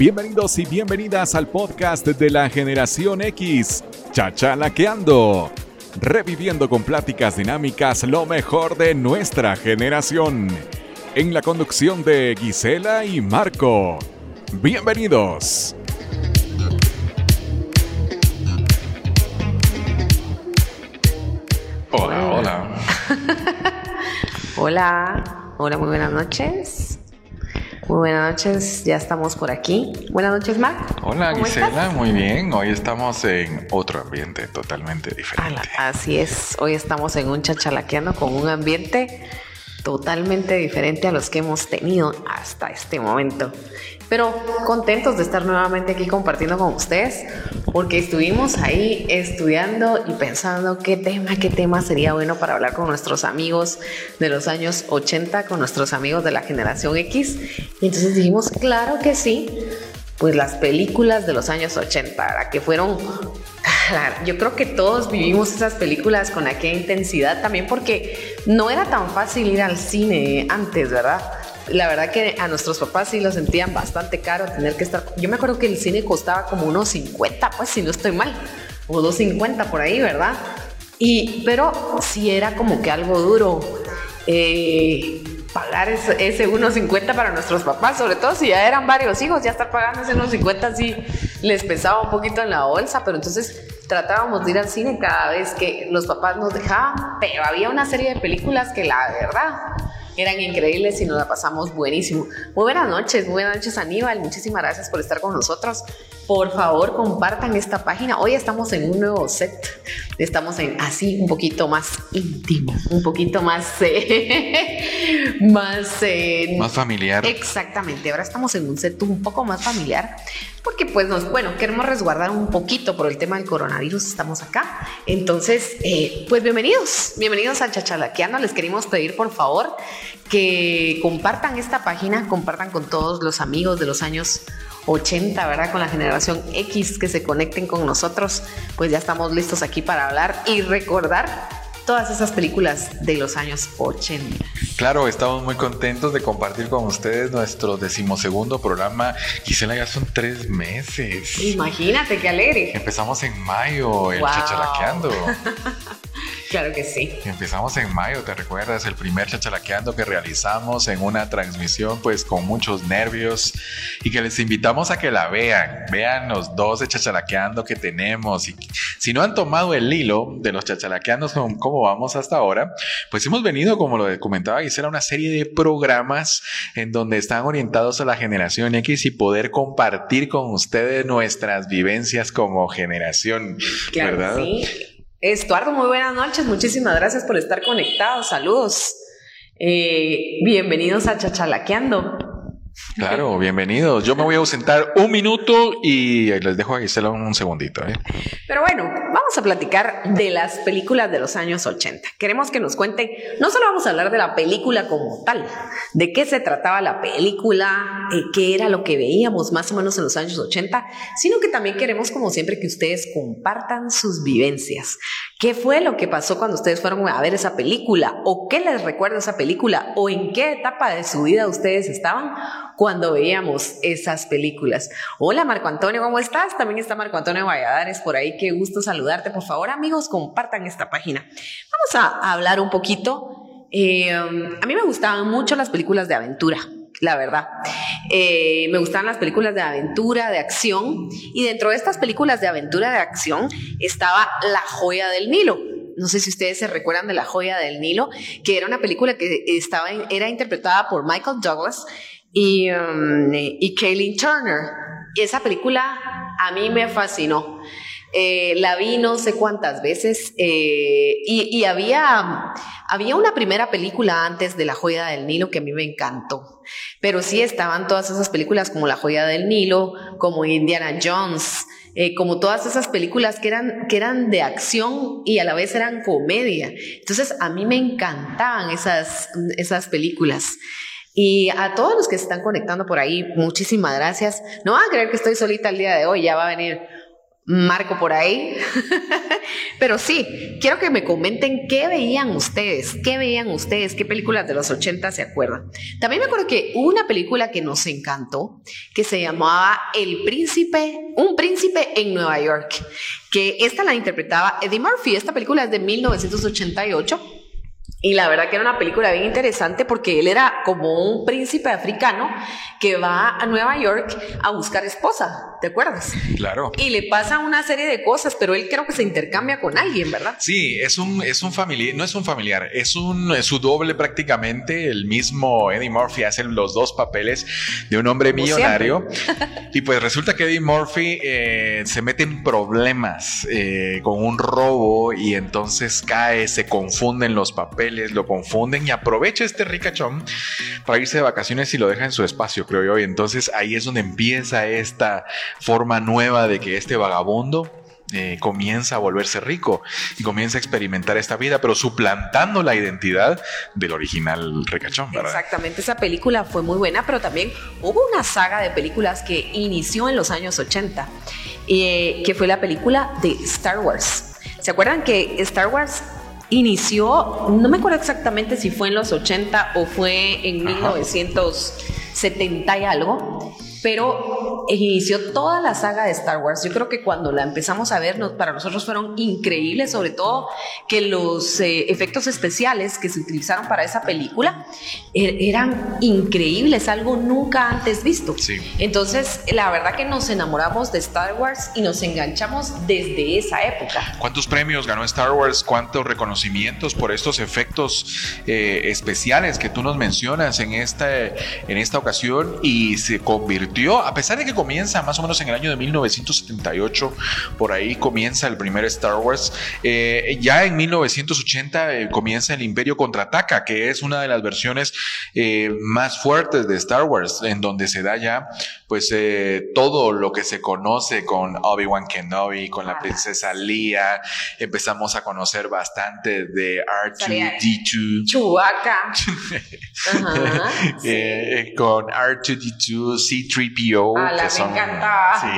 Bienvenidos y bienvenidas al podcast de la generación X, Chachalaqueando, reviviendo con pláticas dinámicas lo mejor de nuestra generación, en la conducción de Gisela y Marco. Bienvenidos. Hola, hola. Hola, hola, muy buenas noches. Muy buenas noches, ya estamos por aquí. Buenas noches, Marc. Hola, ¿Cómo Gisela, estás? muy bien. Hoy estamos en otro ambiente totalmente diferente. Así es, hoy estamos en un chachalaqueando con un ambiente totalmente diferente a los que hemos tenido hasta este momento. Pero contentos de estar nuevamente aquí compartiendo con ustedes, porque estuvimos ahí estudiando y pensando qué tema, qué tema sería bueno para hablar con nuestros amigos de los años 80, con nuestros amigos de la generación X. Y entonces dijimos, claro que sí, pues las películas de los años 80, ¿verdad? que fueron yo creo que todos vivimos esas películas con aquella intensidad también porque no era tan fácil ir al cine antes, ¿verdad? La verdad que a nuestros papás sí lo sentían bastante caro tener que estar. Yo me acuerdo que el cine costaba como unos 50, pues si no estoy mal, o 250 por ahí, ¿verdad? Y, pero sí era como que algo duro. eh, pagar ese, ese 1.50 para nuestros papás, sobre todo si ya eran varios hijos, ya estar pagando ese 1.50 sí les pesaba un poquito en la bolsa, pero entonces tratábamos de ir al cine cada vez que los papás nos dejaban, pero había una serie de películas que la verdad eran increíbles y nos la pasamos buenísimo. Muy buenas noches, muy buenas noches Aníbal, muchísimas gracias por estar con nosotros. Por favor, compartan esta página. Hoy estamos en un nuevo set. Estamos en así un poquito más íntimo, un poquito más eh, más eh, Más familiar. Exactamente, ahora estamos en un set un poco más familiar porque pues nos, bueno, queremos resguardar un poquito por el tema del coronavirus, estamos acá. Entonces, eh, pues bienvenidos, bienvenidos a Chachalaqueando. Les queremos pedir por favor que compartan esta página, compartan con todos los amigos de los años 80, ¿verdad? Con la generación X que se conecten con nosotros, pues ya estamos listos aquí para hablar y recordar todas esas películas de los años 80. Claro, estamos muy contentos de compartir con ustedes nuestro decimosegundo programa. Gisela, ya son tres meses. Imagínate qué alegre. Empezamos en mayo, el chachalaqueando. Claro que sí. Empezamos en mayo, ¿te recuerdas? El primer chachalaqueando que realizamos en una transmisión pues con muchos nervios y que les invitamos a que la vean. Vean los dos de chachalaqueando que tenemos y si no han tomado el hilo de los chachalaqueandos como, vamos hasta ahora, pues hemos venido, como lo comentaba Gisela, una serie de programas en donde están orientados a la generación X y poder compartir con ustedes nuestras vivencias como generación, Claro, ¿verdad? sí. Estuardo, muy buenas noches. Muchísimas gracias por estar conectados. Saludos. Eh, bienvenidos a Chachalaqueando. Claro, bienvenidos. Yo me voy a ausentar un minuto y les dejo a Gisela un segundito. ¿eh? Pero bueno, vamos a platicar de las películas de los años 80. Queremos que nos cuenten, no solo vamos a hablar de la película como tal, de qué se trataba la película, eh, qué era lo que veíamos más o menos en los años 80, sino que también queremos, como siempre, que ustedes compartan sus vivencias. ¿Qué fue lo que pasó cuando ustedes fueron a ver esa película? ¿O qué les recuerda esa película? ¿O en qué etapa de su vida ustedes estaban cuando veíamos esas películas? Hola Marco Antonio, ¿cómo estás? También está Marco Antonio Valladares por ahí. Qué gusto saludarte. Por favor, amigos, compartan esta página. Vamos a hablar un poquito. eh, a mí me gustaban mucho las películas de aventura la verdad. Eh, me gustaban las películas de aventura, de acción, y dentro de estas películas de aventura, de acción, estaba La joya del Nilo. No sé si ustedes se recuerdan de La joya del Nilo, que era una película que estaba, era interpretada por Michael Douglas y, um, y Kaylin Turner. Esa película a mí me fascinó. Eh, la vi no sé cuántas veces eh, y, había, había una primera película antes de La joya del Nilo que a mí me encantó. Pero sí estaban todas esas películas como La joya del Nilo, como Indiana Jones, eh, como todas esas películas que eran, que eran de acción y a la vez eran comedia. Entonces a mí me encantaban esas, esas películas. Y a todos los que se están conectando por ahí, muchísimas gracias. No van a creer que estoy solita el día de hoy, ya va a venir Marco por ahí. Pero sí, quiero que me comenten qué veían ustedes, qué veían ustedes, qué películas de los 80 se acuerdan. También me acuerdo que una película que nos encantó, que se llamaba El Príncipe, un príncipe en Nueva York, que esta la interpretaba Eddie Murphy. Esta película es de 1988 y la verdad que era una película bien interesante porque él era como un príncipe africano que va a Nueva York a buscar esposa, ¿te acuerdas? Claro. Y le pasa una serie de cosas, pero él creo que se intercambia con alguien, ¿verdad? Sí, es un, es un familiar, no es un familiar, es un es su doble prácticamente. El mismo Eddie Murphy hace los dos papeles de un hombre millonario. y pues resulta que Eddie Murphy eh, se mete en problemas eh, con un robo y entonces cae, se confunden los papeles lo confunden y aprovecha este ricachón para irse de vacaciones y lo deja en su espacio, creo yo. Y entonces ahí es donde empieza esta forma nueva de que este vagabundo eh, comienza a volverse rico y comienza a experimentar esta vida, pero suplantando la identidad del original ricachón. Exactamente, esa película fue muy buena, pero también hubo una saga de películas que inició en los años 80, eh, que fue la película de Star Wars. ¿Se acuerdan que Star Wars inició, no me acuerdo exactamente si fue en los 80 o fue en 1970 y algo, pero inició toda la saga de Star Wars. Yo creo que cuando la empezamos a ver, para nosotros fueron increíbles, sobre todo que los eh, efectos especiales que se utilizaron para esa película er, eran increíbles, algo nunca antes visto. Entonces, la verdad que nos enamoramos de Star Wars y nos enganchamos desde esa época. ¿Cuántos premios ganó Star Wars? ¿Cuántos reconocimientos por estos efectos eh, especiales que tú nos mencionas en esta, en esta ocasión? Y se convirtió a pesar de que comienza más o menos en el año de 1978, por ahí comienza el primer Star Wars, eh, ya en 1980 eh, comienza el Imperio Contraataca, que es una de las versiones eh, más fuertes de Star Wars, en donde se da ya pues todo lo que se conoce con Obi-Wan Kenobi, con la princesa Leia, empezamos a conocer bastante de R2-D2. Chewbacca. con R2D2, C3 C3PO. Ah, que son,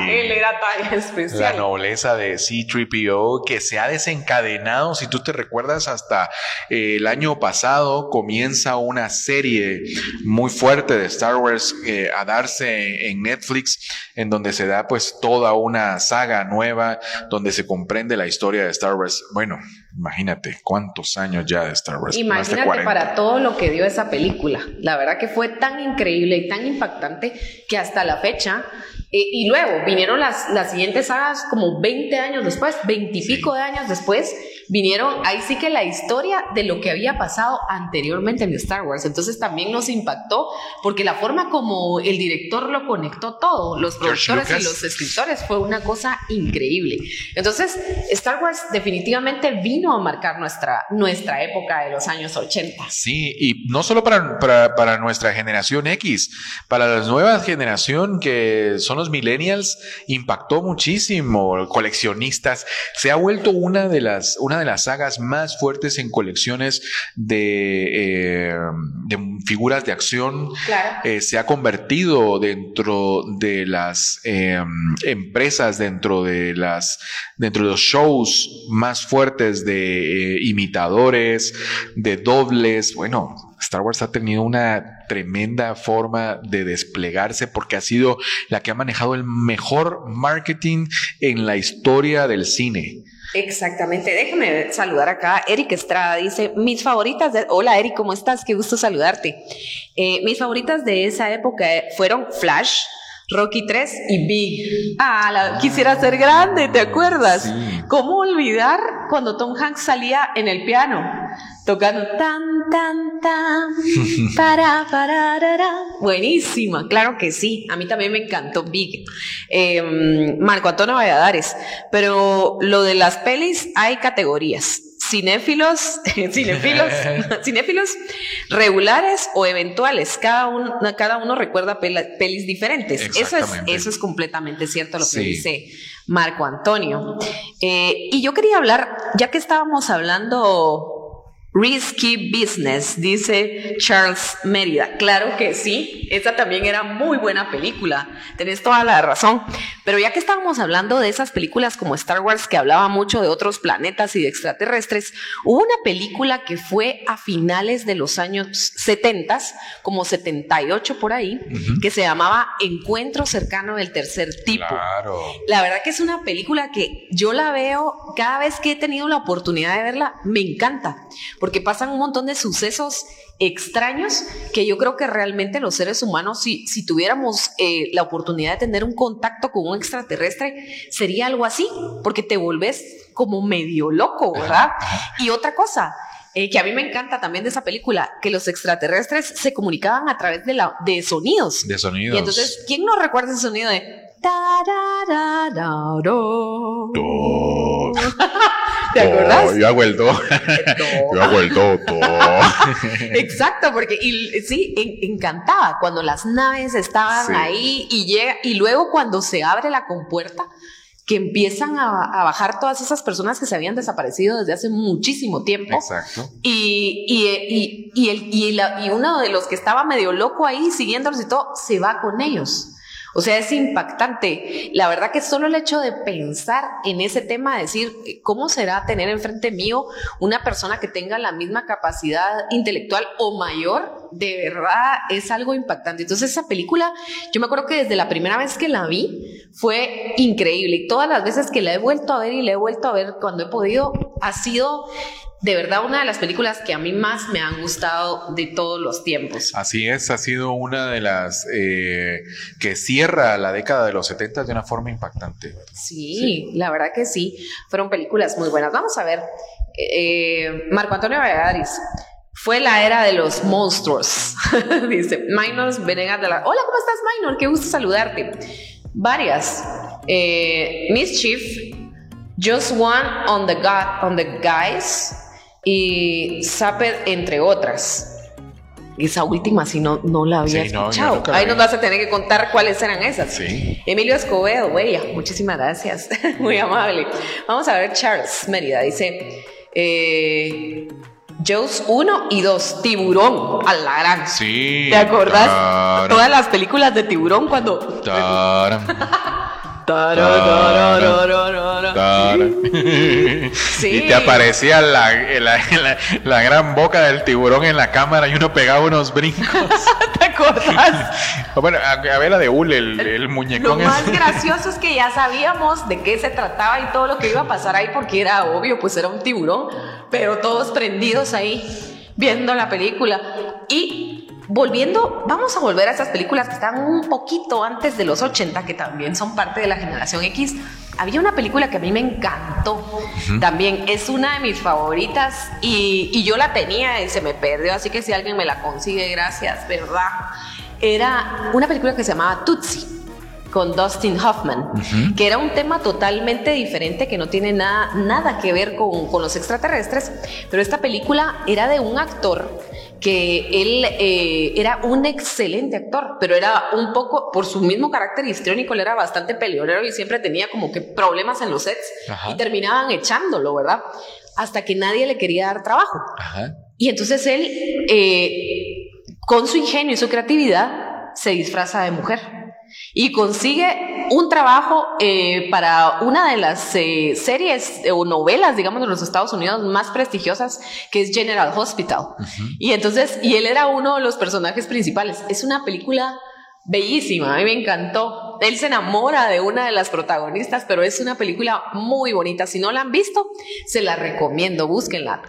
Él era tan especial. La nobleza de C3PO que se ha desencadenado, si tú te recuerdas, hasta eh, el año pasado comienza una serie muy fuerte de Star Wars eh, a darse en Netflix, en donde se da pues toda una saga nueva, donde se comprende la historia de Star Wars. Bueno, Imagínate cuántos años ya de Star Wars. Imagínate para todo lo que dio esa película. La verdad que fue tan increíble y tan impactante que hasta la fecha eh, y luego vinieron las, las siguientes sagas como 20 años después, 20 y pico de años después, vinieron ahí sí que la historia de lo que había pasado anteriormente en Star Wars. Entonces también nos impactó porque la forma como el director lo conectó todo, los productores y los escritores, fue una cosa increíble. Entonces, Star Wars definitivamente vino a marcar nuestra, nuestra época de los años 80. Sí, y no solo para, para, para nuestra generación X, para la nueva generación que son los millennials impactó muchísimo, coleccionistas, se ha vuelto una de las, una de las sagas más fuertes en colecciones de, eh, de figuras de acción, eh, se ha convertido dentro de las eh, empresas, dentro de las, dentro de los shows más fuertes de imitadores, de dobles, bueno, Star Wars ha tenido una tremenda forma de desplegarse porque ha sido la que ha manejado el mejor marketing en la historia del cine. Exactamente. Déjame saludar acá. Eric Estrada dice, mis favoritas de... Hola Eric, ¿cómo estás? Qué gusto saludarte. Eh, mis favoritas de esa época fueron Flash, Rocky 3 y Big. Ah, quisiera ser grande, ¿te acuerdas? ¿Cómo olvidar cuando Tom Hanks salía en el piano? Tocando tan, tan, tan, para, para, para. Buenísima, claro que sí. A mí también me encantó Big. Em, Marco Antonio Valladares. Pero lo de las pelis, hay categorías cinéfilos, cinéfilos, cinéfilos regulares o eventuales. Cada uno, cada uno recuerda pelis diferentes. Eso es, eso es completamente cierto lo que dice Marco Antonio. Eh, y yo quería hablar, ya que estábamos hablando Risky Business, dice Charles Mérida. Claro que sí, esa también era muy buena película, tenés toda la razón. Pero ya que estábamos hablando de esas películas como Star Wars, que hablaba mucho de otros planetas y de extraterrestres, hubo una película que fue a finales de los años 70, como 78 por ahí, que se llamaba Encuentro cercano del tercer tipo. Claro. La verdad que es una película que yo la veo cada vez que he tenido la oportunidad de verla, me encanta porque pasan un montón de sucesos extraños que yo creo que realmente los seres humanos, si, si tuviéramos eh, la oportunidad de tener un contacto con un extraterrestre, sería algo así, porque te volvés como medio loco, ¿verdad? Y otra cosa, eh, que a mí me encanta también de esa película, que los extraterrestres se comunicaban a través de, la, de sonidos. De sonidos. Y entonces, ¿quién no recuerda ese sonido de... ¿Te acuerdas? Yo hago el do. Yo hago el do. Exacto, porque y, sí, encantaba cuando las naves estaban ahí y llega, y luego cuando se abre la compuerta, que empiezan a, bajar todas esas personas que se habían desaparecido desde hace muchísimo tiempo. Exacto. Y, y, y, el, y, uno de los que estaba medio loco ahí siguiéndolos y todo, se va con ellos. O sea, es impactante. La verdad que solo el hecho de pensar en ese tema, decir, ¿cómo será tener enfrente mío una persona que tenga la misma capacidad intelectual o mayor? De verdad es algo impactante. Entonces esa película, yo me acuerdo que desde la primera vez que la vi fue increíble y todas las veces que la he vuelto a ver y la he vuelto a ver cuando he podido, ha sido de verdad una de las películas que a mí más me han gustado de todos los tiempos. Así es, ha sido una de las eh, que cierra la década de los 70 de una forma impactante. Sí, la verdad que sí, fueron películas muy buenas. Vamos a ver, eh, Marco Antonio Valladares. Fue la era de los monstruos, dice Minor Venegas de la... Hola, ¿cómo estás, Minor? Qué gusto saludarte. Varias. Eh, Mischief, Just One on the, God, on the Guys, y Zapper, entre otras. Esa última, si no, no la había escuchado. Ahí nos vas a tener que contar cuáles eran esas. Emilio Escobedo, güey, muchísimas gracias. Muy amable. Vamos a ver, Charles Mérida dice. Eh, Jaws 1 y 2, Tiburón, a la gran. Sí. ¿Te acordás? Todas las películas de Tiburón cuando. Y te aparecía la, la, gran boca del tiburón en la cámara y uno pegaba unos brincos. ¿Te acordás? bueno, a, ver la de Ule, el, el muñecón. Lo más gracioso es que ya sabíamos de qué se trataba y todo lo que iba a pasar ahí porque era obvio, pues era un tiburón, pero todos prendidos ahí viendo la película. Y volviendo, vamos a volver a esas películas que están un poquito antes de los 80, que también son parte de la generación X. Había una película que a mí me encantó, también es una de mis favoritas y, yo la tenía y se me perdió, así que si alguien me la consigue, gracias, ¿verdad? Era una película que se llamaba Tootsie con Dustin Hoffman, que era un tema totalmente diferente que no tiene nada, nada que ver con, con los extraterrestres, pero esta película era de un actor que él eh, era un excelente actor, pero era un poco, por su mismo carácter histriónico, él era bastante peleonero y siempre tenía como que problemas en los sets y terminaban echándolo, ¿verdad? Hasta que nadie le quería dar trabajo. Y entonces él, eh, con su ingenio y su creatividad, se disfraza de mujer y consigue un trabajo eh, para una de las eh, series o novelas, digamos, de los Estados Unidos más prestigiosas, que es General Hospital. Y entonces, y él era uno de los personajes principales. Es una película bellísima, a mí me encantó. Él se enamora de una de las protagonistas, pero es una película muy bonita. Si no la han visto, se la recomiendo, búsquenla.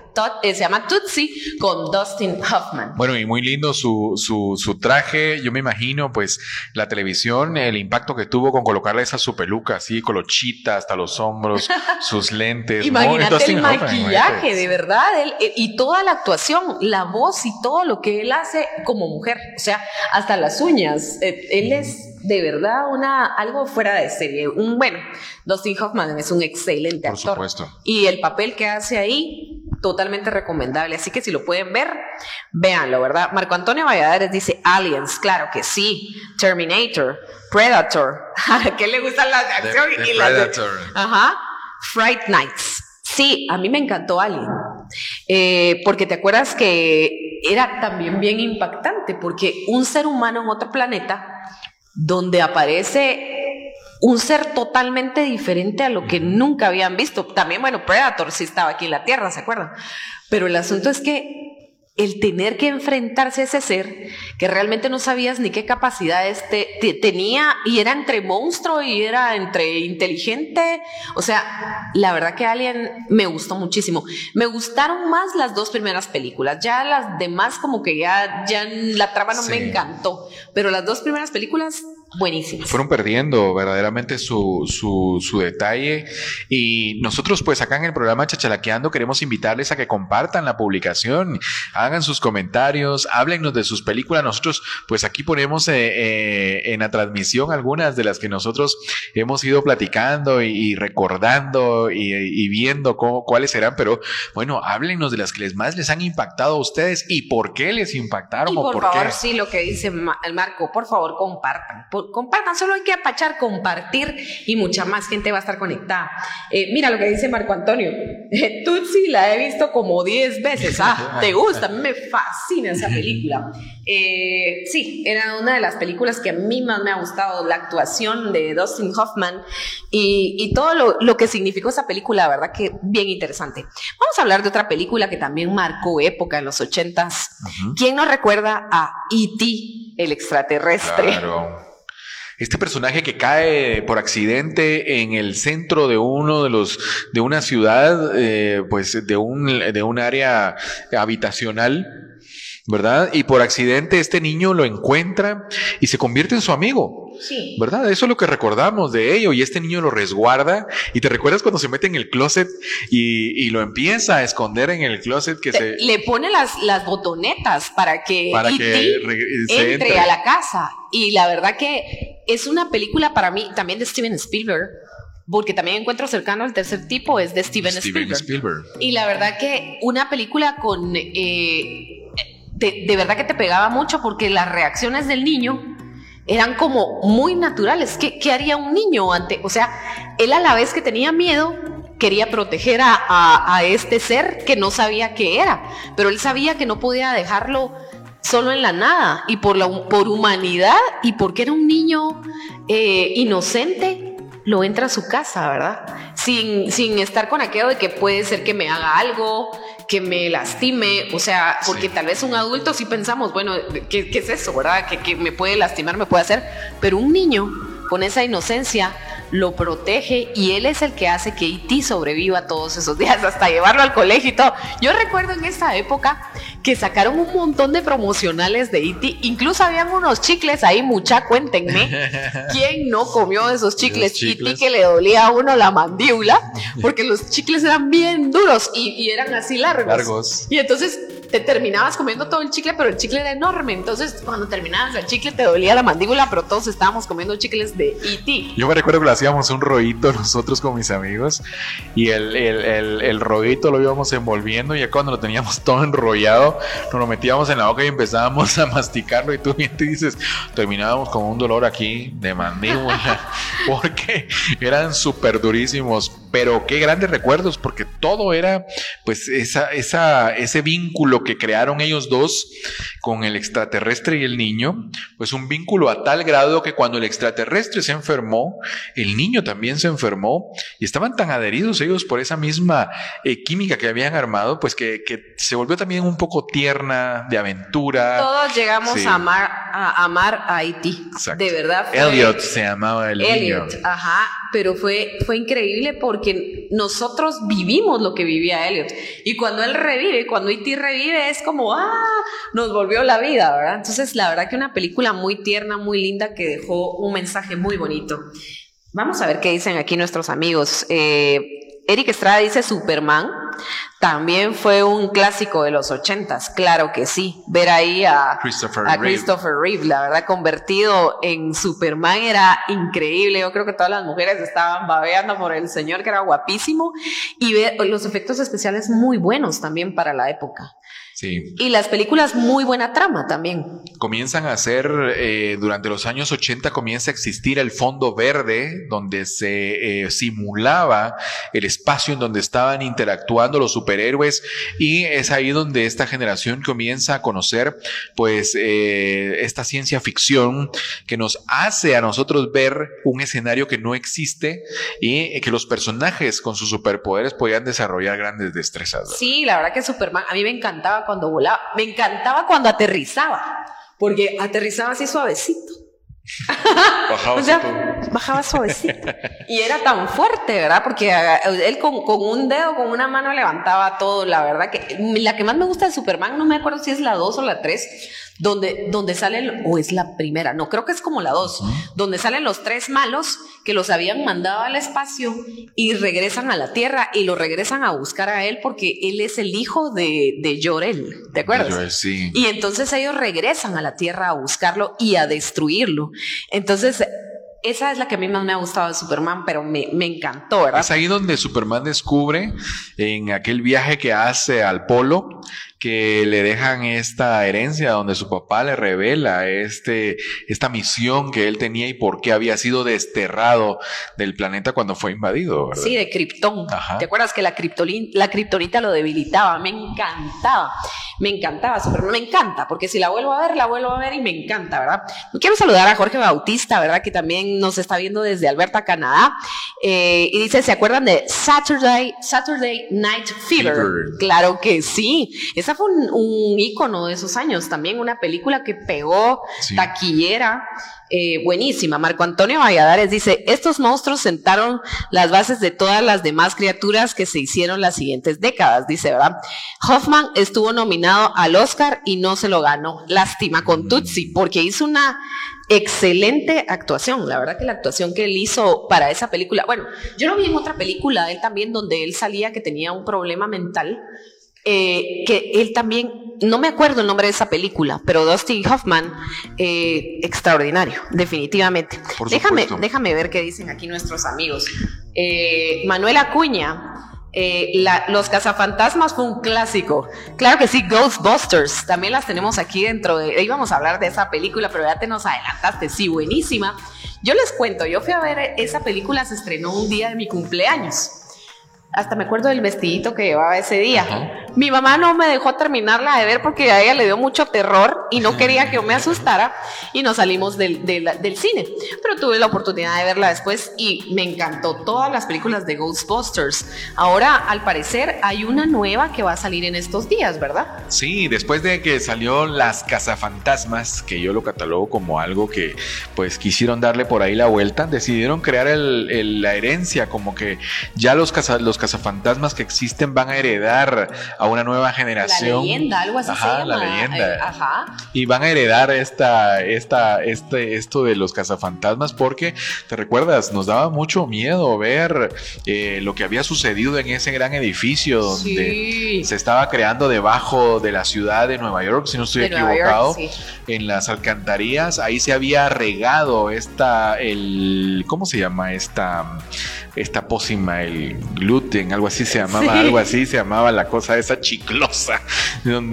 Eh, se llama Tootsie con Dustin Hoffman. Bueno, y muy lindo su, su, su, traje. Yo me imagino, pues, la televisión, el impacto que tuvo con colocarle esa su peluca así, colochita hasta los hombros, sus lentes. Imagínate el maquillaje, de verdad. y toda la actuación, la voz y todo lo que él hace como mujer. O sea, hasta las uñas. Eh, él es de verdad una, algo fuera de serie. Un, bueno, Dustin Hoffman es un excelente Por actor. Supuesto. Y el papel que hace ahí, totalmente recomendable. Así que si lo pueden ver, véanlo, ¿verdad? Marco Antonio Valladares dice Aliens, claro que sí. Terminator, Predator. ¿A qué le gustan las de acción? y Predator. Ajá. Fright Nights. Sí, a mí me encantó Alien. Eh, porque te acuerdas que era también bien impactante, porque un ser humano en otro planeta, donde aparece un ser totalmente diferente a lo que nunca habían visto. También, bueno, Predator sí estaba aquí en la Tierra, ¿se acuerdan? Pero el asunto es que el tener que enfrentarse a ese ser que realmente no sabías ni qué capacidades tenía y era entre monstruo y era entre inteligente. O sea, la verdad que Alien me gustó muchísimo. Me gustaron más las dos primeras películas. Ya las demás como que ya, ya la trama no me encantó. Pero las dos primeras películas buenísimas. Fueron perdiendo verdaderamente su, su, su, detalle y nosotros pues acá en el programa Chachalaqueando queremos invitarles a que compartan la publicación, hagan sus comentarios, háblennos de sus películas. Nosotros pues aquí ponemos eh, eh, en la transmisión algunas de las que nosotros hemos ido platicando y, recordando y, viendo cómo, cuáles serán, pero bueno, háblenos de las que les más les han impactado a ustedes y por qué les impactaron o por favor, qué. Sí, lo que dice Marco, por favor compartan compartan, solo hay que apachar, compartir y mucha más gente va a estar conectada. Eh, mira lo que dice Marco Antonio. Tutsi la he visto como 10 veces. Ah, te gusta, a mí me fascina esa película. Eh, sí, era una de las películas que a mí más me ha gustado, la actuación de Dustin Hoffman y, todo lo, que significó esa película, la verdad que bien interesante. Vamos a hablar de otra película que también marcó época en los ochentas. ¿Quién nos recuerda a E.T., el extraterrestre? Claro. Este personaje que cae por accidente en el centro de uno de los de una ciudad, eh, pues de un de un área habitacional, ¿verdad? Y por accidente este niño lo encuentra y se convierte en su amigo. Sí. ¿Verdad? Eso es lo que recordamos de ello. Y este niño lo resguarda. Y te recuerdas cuando se mete en el closet y, lo empieza a esconder en el closet que se. Le pone las, las botonetas para que, para que entre a la casa. Y la verdad que es una película para mí también de Steven Spielberg, porque también encuentro cercano al tercer tipo, es de Steven, Spielberg. Y la verdad que una película con... Eh, de, verdad que te pegaba mucho porque las reacciones del niño eran como muy naturales. ¿Qué, ¿Qué, haría un niño ante? O sea, él a la vez que tenía miedo, quería proteger a, a, este ser que no sabía qué era, pero él sabía que no podía dejarlo solo en la nada y por, la, por humanidad y porque era un niño eh, inocente, lo entra a su casa, ¿verdad? Sin, sin estar con aquello de que puede ser que me haga algo, que me lastime, o sea, porque tal vez un adulto sí pensamos, bueno, ¿qué, qué es eso, verdad? Que, que me puede lastimar, me puede hacer, pero un niño con esa inocencia lo protege y él es el que hace que Iti e sobreviva todos esos días hasta llevarlo al colegio y todo. Yo recuerdo en esa época que sacaron un montón de promocionales de Iti, e incluso habían unos chicles ahí, mucha, cuéntenme, ¿quién no comió esos chicles? Iti que le dolía a uno la mandíbula, porque los chicles eran bien duros y, y eran así largos. Largos. Y entonces te terminabas comiendo todo el chicle, pero el chicle era enorme. Entonces, cuando terminabas el chicle, te dolía la mandíbula, pero todos estábamos comiendo chicles de E.T. Yo me recuerdo que lo hacíamos un rollito nosotros con mis amigos y el, el, rollito lo íbamos envolviendo y ya cuando lo teníamos todo enrollado, nos lo metíamos en la boca y empezábamos a masticarlo. Y tú bien te dices, terminábamos con un dolor aquí de mandíbula porque eran súper durísimos. Pero qué grandes recuerdos, porque todo era pues esa, esa, ese vínculo que crearon ellos dos con el extraterrestre y el niño, pues un vínculo a tal grado que cuando el extraterrestre se enfermó, el niño también se enfermó y estaban tan adheridos ellos por esa misma eh, química que habían armado, pues que, se volvió también un poco tierna, de aventura. Todos llegamos a amar a, amar a Haití. De verdad. Elliot se llamaba el Elliot, ajá, pero fue, fue increíble porque nosotros vivimos lo que vivía Elliot. Y cuando él revive, cuando Haití revive, es como, ah, nos volvió la vida, ¿verdad? Entonces, la verdad que una película muy tierna, muy linda, que dejó un mensaje muy bonito. Vamos a ver qué dicen aquí nuestros amigos. Eh, Eric Estrada dice Superman. También fue un clásico de los ochentas, claro que sí. Ver ahí a Christopher, a Christopher Reeve. la verdad, convertido en Superman era increíble. Yo creo que todas las mujeres estaban babeando por el señor que era guapísimo y ver los efectos especiales muy buenos también para la época. Y las películas, muy buena trama también. Comienzan a ser, eh, durante los años 80 comienza a existir el fondo verde, donde se eh, simulaba el espacio en donde estaban interactuando los superhéroes y es ahí donde esta generación comienza a conocer pues eh, esta ciencia ficción que nos hace a nosotros ver un escenario que no existe y que los personajes con sus superpoderes podían desarrollar grandes destrezas. Sí, la verdad que Superman a mí me encantaba cuando volaba, me encantaba cuando aterrizaba, porque aterrizaba así suavecito. Bajaba, o sea, bajaba suavecito. Y era tan fuerte, ¿verdad? Porque eh, él con, con, un dedo, con una mano levantaba todo. La verdad que la que más me gusta de Superman, no me acuerdo si es la 2 o la 3, donde, donde salen, o es la primera, no, creo que es como la 2, donde salen los tres malos que los habían mandado al espacio y regresan a la Tierra y lo regresan a buscar a él porque él es el hijo de, de Jorel, ¿te acuerdas? sí. Y entonces ellos regresan a la Tierra a buscarlo y a destruirlo. Entonces, esa es la que a mí más me ha gustado de Superman, pero me, me, encantó, ¿verdad? Es ahí donde Superman descubre en aquel viaje que hace al polo que le dejan esta herencia donde su papá le revela este, esta misión que él tenía y por qué había sido desterrado del planeta cuando fue invadido. ¿verdad? Sí, de Krypton. ¿Te acuerdas que la, la kriptonita lo debilitaba? Me encantaba, me encantaba, Superman, me encanta, porque si la vuelvo a ver, la vuelvo a ver y me encanta, ¿verdad? Quiero saludar a Jorge Bautista, ¿verdad? Que también nos está viendo desde Alberta, Canadá. Eh, y dice, ¿se acuerdan de Saturday, Saturday Night Fever? Fever. Claro que sí. Esa fue un, un ícono de esos años, también una película que pegó sí. taquillera, eh, buenísima. Marco Antonio Valladares dice, estos monstruos sentaron las bases de todas las demás criaturas que se hicieron las siguientes décadas, dice, ¿verdad? Hoffman estuvo nominado al Oscar y no se lo ganó. Lástima con Tutsi, porque hizo una excelente actuación. La verdad que la actuación que él hizo para esa película, bueno, yo lo vi en otra película de él también donde él salía que tenía un problema mental eh, que él también, no me acuerdo el nombre de esa película, pero Dustin Hoffman, eh, extraordinario, definitivamente. Déjame, déjame ver qué dicen aquí nuestros amigos. Eh, Manuel Acuña, la- Los cazafantasmas fue un clásico. Claro que sí, Ghostbusters. También las tenemos aquí dentro de. Íbamos a hablar de esa película, pero ya te nos adelantaste. Sí, buenísima. Yo les cuento, yo fui a ver esa película, se estrenó un día de mi cumpleaños. Hasta me acuerdo del vestidito que llevaba ese día. Ajá. Mi mamá no me dejó terminarla de ver porque a ella le dio mucho terror y no quería que yo me asustara y nos salimos del, del, del cine. Pero tuve la oportunidad de verla después y me encantó todas las películas de Ghostbusters. Ahora, al parecer, hay una nueva que va a salir en estos días, ¿verdad? Sí, después de que salió Las Cazafantasmas, que yo lo catalogo como algo que pues quisieron darle por ahí la vuelta, decidieron crear el- el- la herencia, como que ya los, caza- los cazafantasmas que existen van a heredar a una nueva La generación. leyenda, algo así Ajá, se la llama. leyenda. Eh, ajá. Y van a heredar esta, esta, este, esto de los cazafantasmas porque, ¿te recuerdas? Nos daba mucho miedo ver eh, lo que había sucedido en ese gran edificio donde Sí. se estaba creando debajo de la ciudad de Nueva York, si no estoy De Nueva York, equivocado, sí. en las alcantarillas. Ahí se había regado esta, el, ¿cómo se llama esta? Esta pócima, el gluten, algo así se llamaba, Sí. algo así se llamaba la cosa esa chiclosa,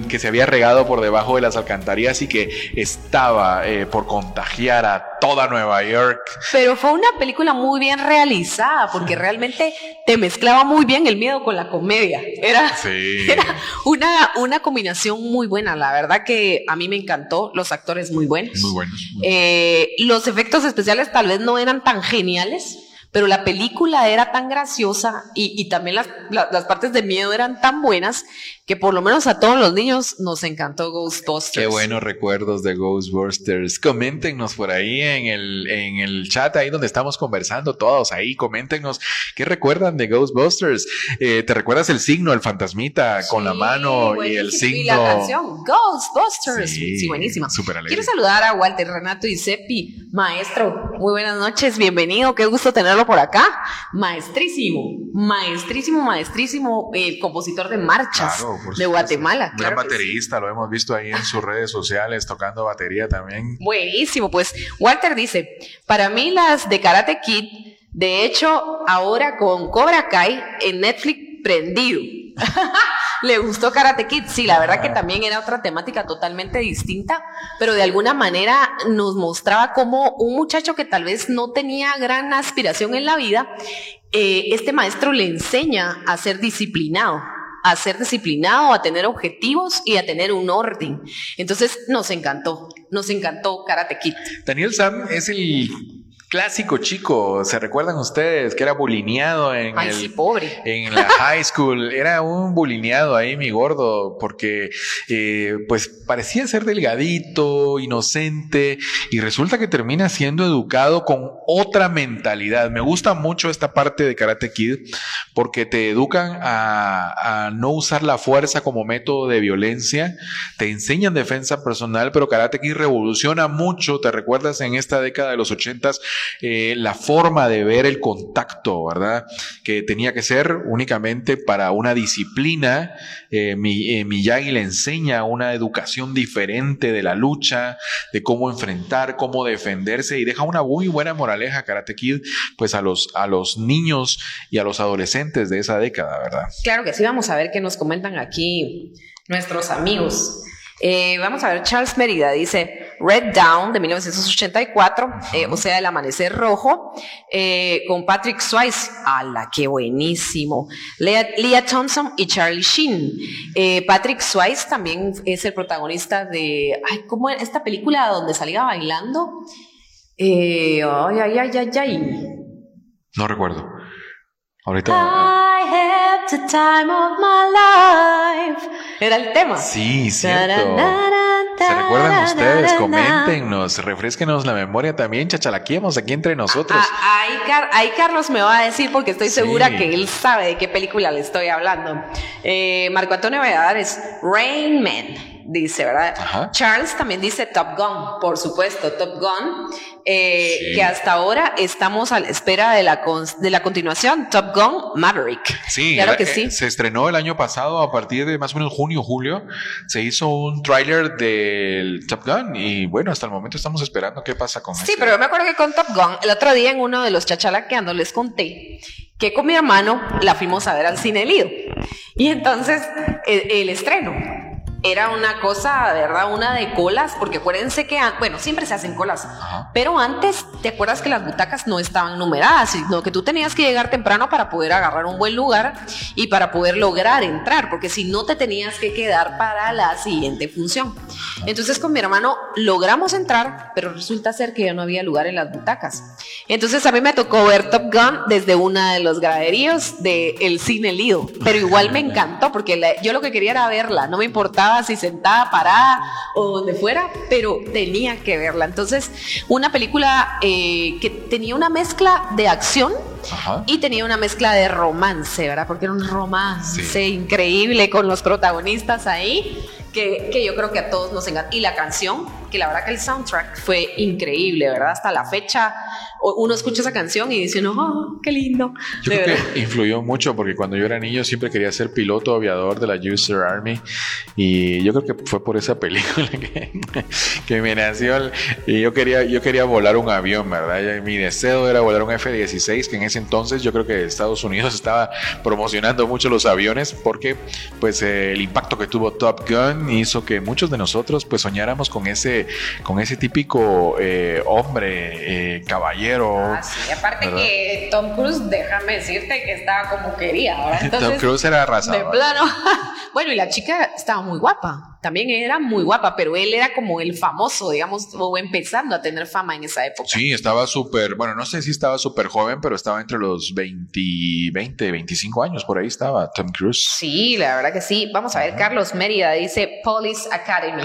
que se había regado por debajo de las alcantarillas y que estaba eh, por contagiar a toda Nueva York. Pero fue una película muy bien realizada porque realmente te mezclaba muy bien el miedo con la comedia. Era, Sí. era una, una combinación muy buena. La verdad que a mí me encantó. Los actores muy buenos. Muy bueno. Eh, los efectos especiales tal vez no eran tan geniales, pero la película era tan graciosa y, y también las, la- las partes de miedo eran tan buenas que por lo menos a todos los niños nos encantó Ghostbusters. Qué buenos recuerdos de Ghostbusters. Coméntenos por ahí en el, en el chat, ahí donde estamos conversando todos. Ahí coméntenos qué recuerdan de Ghostbusters. Eh, ¿Te recuerdas el signo, el fantasmita con la mano y el signo? Y la canción Ghostbusters. Sí, Sí, buenísima. súper alegre. Quiero saludar a Walter Renato y Seppi, maestro. Muy buenas noches, bienvenido. Qué gusto tenerlo por acá. Maestrísimo, maestrísimo, maestrísimo, eh, compositor de marchas Claro, por de. Guatemala. Gran claro que sí. baterista, lo hemos visto ahí en sus redes sociales tocando batería también. Buenísimo, pues Walter dice, para mí las de Karate Kid, de hecho, ahora con Cobra Kai en Netflix prendido. Le gustó Karate Kid, sí, la verdad que también era otra temática totalmente distinta, pero de alguna manera nos mostraba como un muchacho que tal vez no tenía gran aspiración en la vida, eh, este maestro le enseña a ser disciplinado. A ser disciplinado, a tener objetivos y a tener un orden. Entonces nos encantó, nos encantó Karate Kid. Daniel Sam es el clásico chico, ¿se recuerdan ustedes que era bulineado en, el, pobre. en la high school? Era un bulineado ahí, mi gordo, porque eh, pues parecía ser delgadito, inocente, y resulta que termina siendo educado con otra mentalidad. Me gusta mucho esta parte de Karate Kid porque te educan a, a no usar la fuerza como método de violencia, te enseñan defensa personal, pero Karate Kid revoluciona mucho, ¿te recuerdas en esta década de los ochentas? Eh, la forma de ver el contacto, ¿verdad? Que tenía que ser únicamente para una disciplina. Eh, eh, Miyagi le enseña una educación diferente de la lucha, de cómo enfrentar, cómo defenderse y deja una muy buena moraleja Karate Kid, pues a los, a los niños y a los adolescentes de esa década, ¿verdad? Claro que sí, vamos a ver qué nos comentan aquí nuestros amigos. Eh, vamos a ver, Charles Merida dice Red Down de 1984, eh, o sea, El Amanecer Rojo, eh, con Patrick Swayze. ¡Hala, qué buenísimo! Leah, Thompson y Charlie Sheen. Patrick Swayze también es el protagonista de. Ay, ¿cómo era esta película donde salía bailando? ay, ay, ay, ay, ay. No recuerdo. Ahorita. I have the time of my life. Era el tema. Sí, cierto. ¿Se recuerdan ustedes? Coméntenos, refresquenos la memoria también, chachalaquiemos aquí entre nosotros. Ah, ahí, Carlos me va a decir porque estoy segura que él sabe de qué película le estoy hablando. Eh, Marco Antonio Valladares, Rain Man dice, ¿verdad? Charles también dice Top Gun, por supuesto, Top Gun, eh, que hasta ahora estamos a la espera de la, de la continuación, Top Gun Maverick. Sí, claro que sí. Se estrenó el año pasado, a partir de más o menos junio, julio, se hizo un tráiler del Top Gun y bueno, hasta el momento estamos esperando qué pasa con Sí, este. pero yo me acuerdo que con Top Gun, el otro día en uno de los chachalaqueando les conté que con mi hermano la fuimos a ver al cine Lido. Y entonces el estreno era una cosa, ¿verdad? Una de colas, porque acuérdense que, bueno, siempre se hacen colas, pero antes, ¿te acuerdas que las butacas no estaban numeradas, sino que tú tenías que llegar temprano para poder agarrar un buen lugar y para poder lograr entrar, porque si no te tenías que quedar para la siguiente función. Entonces con mi hermano logramos entrar, pero resulta ser que ya no había lugar en las butacas. Entonces a mí me tocó ver Top Gun desde una de los graderíos del cine Lido, pero igual me encantó, porque yo lo que quería era verla, no me importaba si sentada, parada o donde fuera, pero tenía que verla. Entonces, una película eh, que tenía una mezcla de acción y tenía una mezcla de romance, ¿verdad? Porque era un romance increíble con los protagonistas ahí que, yo creo que a todos nos encanta. Y la canción, que la verdad que el soundtrack fue increíble, ¿verdad? Hasta la fecha uno escucha esa canción y dice, no, oh, qué lindo. Yo creo que influyó mucho porque cuando yo era niño siempre quería ser piloto aviador de la User Army y yo creo que fue por esa película que, que me nació y yo quería, yo quería volar un avión, ¿verdad? mi deseo era volar un F-16 que en ese entonces yo creo que Estados Unidos estaba promocionando mucho los aviones porque pues el impacto que tuvo Top Gun hizo que muchos de nosotros pues soñáramos con ese, con ese típico eh, hombre, eh, caballero. Ah, sí, aparte que Tom Cruise, déjame decirte que estaba como quería. Tom Cruise era arrasador. De plano. bueno, y la chica estaba muy guapa también era muy guapa, pero él era como el famoso, digamos, o empezando a tener fama en esa época. Sí, estaba súper, bueno, no sé si estaba súper joven, pero estaba entre los 20, 20, 25 años, por ahí estaba Tom Cruise. Sí, la verdad que sí. Vamos a ver, Carlos Mérida dice Police Academy.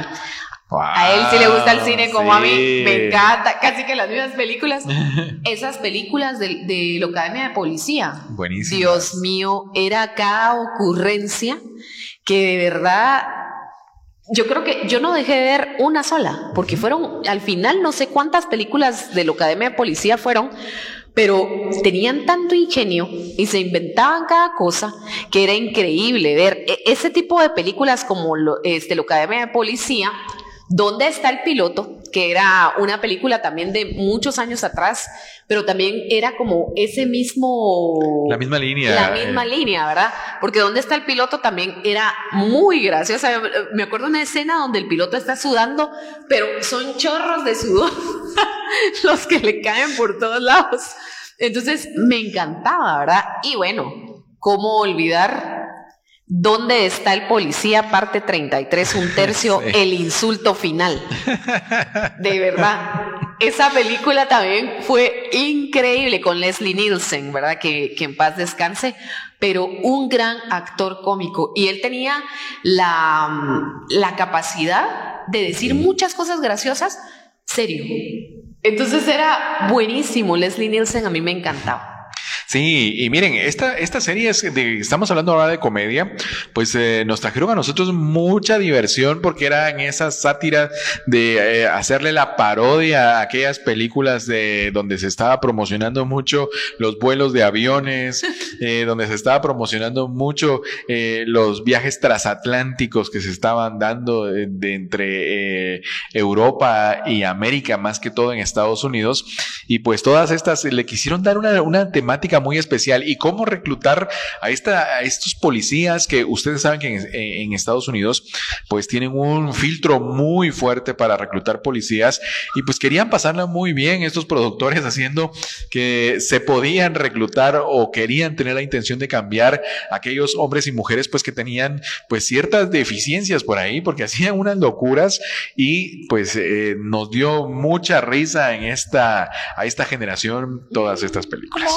a él sí le gusta el cine como a mí, me encanta, casi que las mismas películas. Esas películas de, de la Academia de Policía. Buenísimo. Dios mío, era cada ocurrencia que de verdad yo creo que yo no dejé de ver una sola, porque fueron, al final no sé cuántas películas de la Academia de Policía fueron, pero tenían tanto ingenio y se inventaban cada cosa que era increíble ver e, ese tipo de películas como lo, este, la Academia de Policía ¿Dónde está el piloto? Que era una película también de muchos años atrás, pero también era como ese mismo... La misma línea. La misma eh. línea, ¿verdad? Porque ¿Dónde está el piloto? También era muy graciosa. Me acuerdo una escena donde el piloto está sudando, pero son chorros de sudor los que le caen por todos lados. Entonces me encantaba, ¿verdad? Y bueno, ¿cómo olvidar ¿Dónde está el policía? Parte 33, un tercio, el insulto final. De verdad. Esa película también fue increíble con Leslie Nielsen, ¿verdad? Que, que en paz descanse, pero un gran actor cómico. Y él tenía la, la capacidad de decir muchas cosas graciosas, serio. Entonces era buenísimo. Leslie Nielsen a mí me encantaba. Sí, y miren, esta, esta serie es de, estamos hablando ahora de comedia, pues eh, nos trajeron a nosotros mucha diversión porque era en esa sátira de eh, hacerle la parodia a aquellas películas de donde se estaba promocionando mucho los vuelos de aviones, eh, donde se estaba promocionando mucho los viajes transatlánticos que se estaban dando de, entre Europa y América, más que todo en Estados Unidos. Y pues todas estas le quisieron dar una, una temática muy especial y cómo reclutar a, esta, a estos policías que ustedes saben que en, Estados Unidos pues tienen un filtro muy fuerte para reclutar policías y pues querían pasarla muy bien estos productores haciendo que se podían reclutar o querían tener la intención de cambiar aquellos hombres y mujeres pues que tenían pues ciertas deficiencias por ahí porque hacían unas locuras y pues eh, nos dio mucha risa en esta a esta generación todas estas películas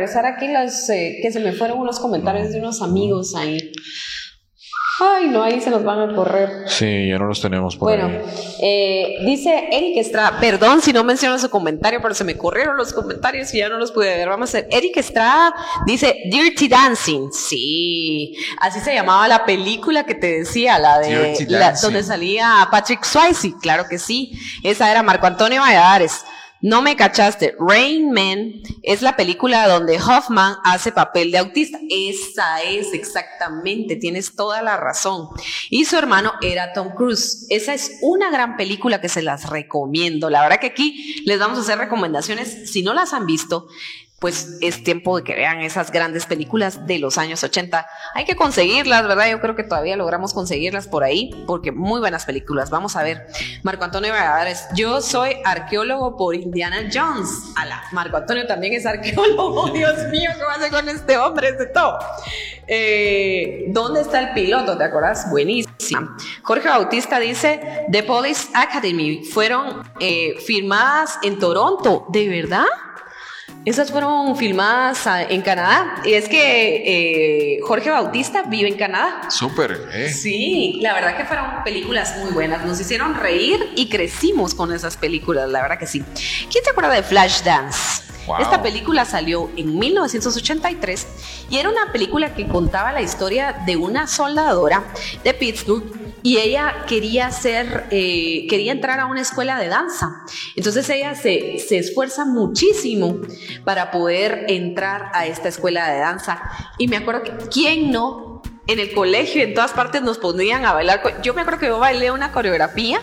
regresar aquí las eh, que se me fueron unos comentarios de unos amigos ahí. Ay, no, ahí se nos van a correr. Sí, ya no los tenemos por bueno, eh, dice Eric Estrada, perdón si no menciono su comentario, pero se me corrieron los comentarios y ya no los pude ver. Vamos a ver. Eric Estrada dice Dirty Dancing. Sí, así se llamaba la película que te decía, la de la, donde salía Patrick Swayze. Claro que sí. Esa era Marco Antonio Valladares. No me cachaste. Rain Man es la película donde Hoffman hace papel de autista. Esa es exactamente, tienes toda la razón. Y su hermano era Tom Cruise. Esa es una gran película que se las recomiendo. La verdad que aquí les vamos a hacer recomendaciones. Si no las han visto, pues es tiempo de que vean esas grandes películas de los años 80. Hay que conseguirlas, ¿verdad? Yo creo que todavía logramos conseguirlas por ahí, porque muy buenas películas. Vamos a ver. Marco Antonio Valladares, yo soy arqueólogo por Indiana Jones. Ala, Marco Antonio también es arqueólogo. Dios mío, ¿qué va a hacer con este hombre? Es de todo. Eh, ¿Dónde está el piloto? ¿Te acuerdas? Buenísima. Jorge Bautista dice, The Police Academy fueron eh, firmadas en Toronto. ¿De verdad? Esas fueron filmadas ah, en Canadá. Y es que eh, Jorge Bautista vive en Canadá. Súper, ¿eh? Sí, la verdad que fueron películas muy buenas. Nos hicieron reír y crecimos con esas películas, la verdad que sí. ¿Quién se acuerda de Flashdance? Esta película salió en 1983 y era una película que contaba la historia de una soldadora de Pittsburgh y ella quería ser, eh, quería entrar a una escuela de danza. Entonces ella se, se, esfuerza muchísimo para poder entrar a esta escuela de danza. Y me acuerdo que, ¿quién no? En el colegio, en todas partes nos ponían a bailar. Yo me acuerdo que yo bailé una coreografía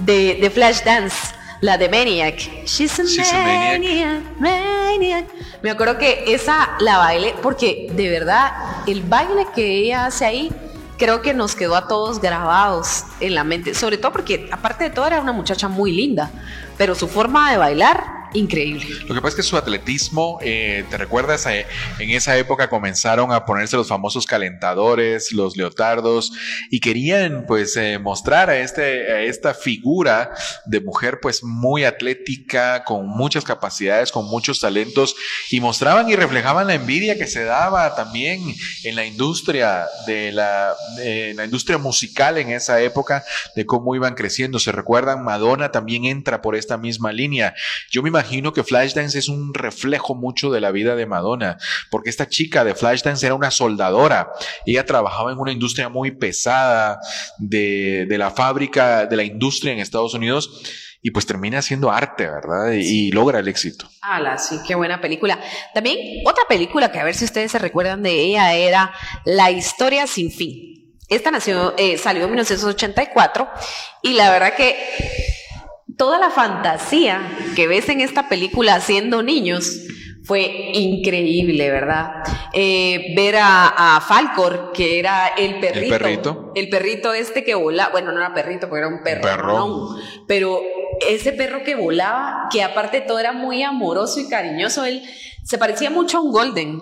de, de Flash Dance la de Maniac. She's a, maniac, maniac. Me acuerdo que esa la bailé porque de verdad el baile que ella hace ahí creo que nos quedó a todos grabados en la mente. Sobre todo porque aparte de todo era una muchacha muy linda, pero su forma de bailar increíble. Lo que pasa es que su atletismo, eh, ¿te recuerdas? Eh, en esa época comenzaron a ponerse los famosos calentadores, los leotardos, y querían pues eh, mostrar a, este, a esta figura de mujer pues muy atlética, con muchas capacidades, con muchos talentos, y mostraban y reflejaban la envidia que se daba también en la industria de la, de la industria musical en esa época, de cómo iban creciendo. ¿Se recuerdan? Madonna también entra por esta misma línea. Yo me imagino que Flashdance es un reflejo mucho de la vida de Madonna, porque esta chica de Flashdance era una soldadora. Ella trabajaba en una industria muy pesada de, la fábrica, de la industria en Estados Unidos y pues termina haciendo arte, ¿verdad? Y, logra el éxito. ¡Hala! Sí, qué buena película. También otra película que a ver si ustedes se recuerdan de ella era La historia sin fin. Esta nació, eh, salió en 1984 y la verdad que toda la fantasía que ves en esta película siendo niños fue increíble, ¿verdad? Eh, ver a, Falcor, que era el perrito. El perrito. El perrito este que volaba, bueno, no era perrito, porque era un perro. Perro. pero ese perro que volaba, que aparte de todo era muy amoroso y cariñoso, él se parecía mucho a un golden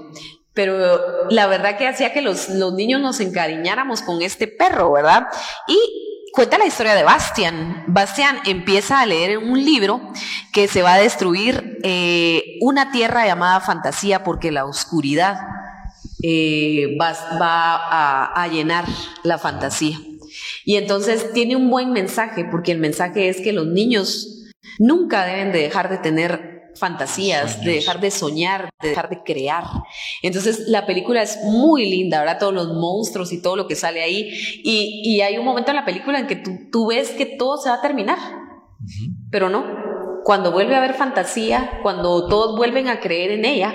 pero la verdad que hacía que los, los niños nos encariñáramos con este perro, ¿verdad? Y cuenta la historia de Bastian. Bastian empieza a leer un libro que se va a destruir eh, una tierra llamada fantasía porque la oscuridad eh, va, a, a llenar la fantasía. Y entonces tiene un buen mensaje porque el mensaje es que los niños nunca deben de dejar de tener fantasías, de dejar de soñar, de dejar de crear. Entonces la película es muy linda, ¿verdad? Todos los monstruos y todo lo que sale ahí. Y, hay un momento en la película en que tú, ves que todo se va a terminar, pero no. Cuando vuelve a haber fantasía, cuando todos vuelven a creer en ella,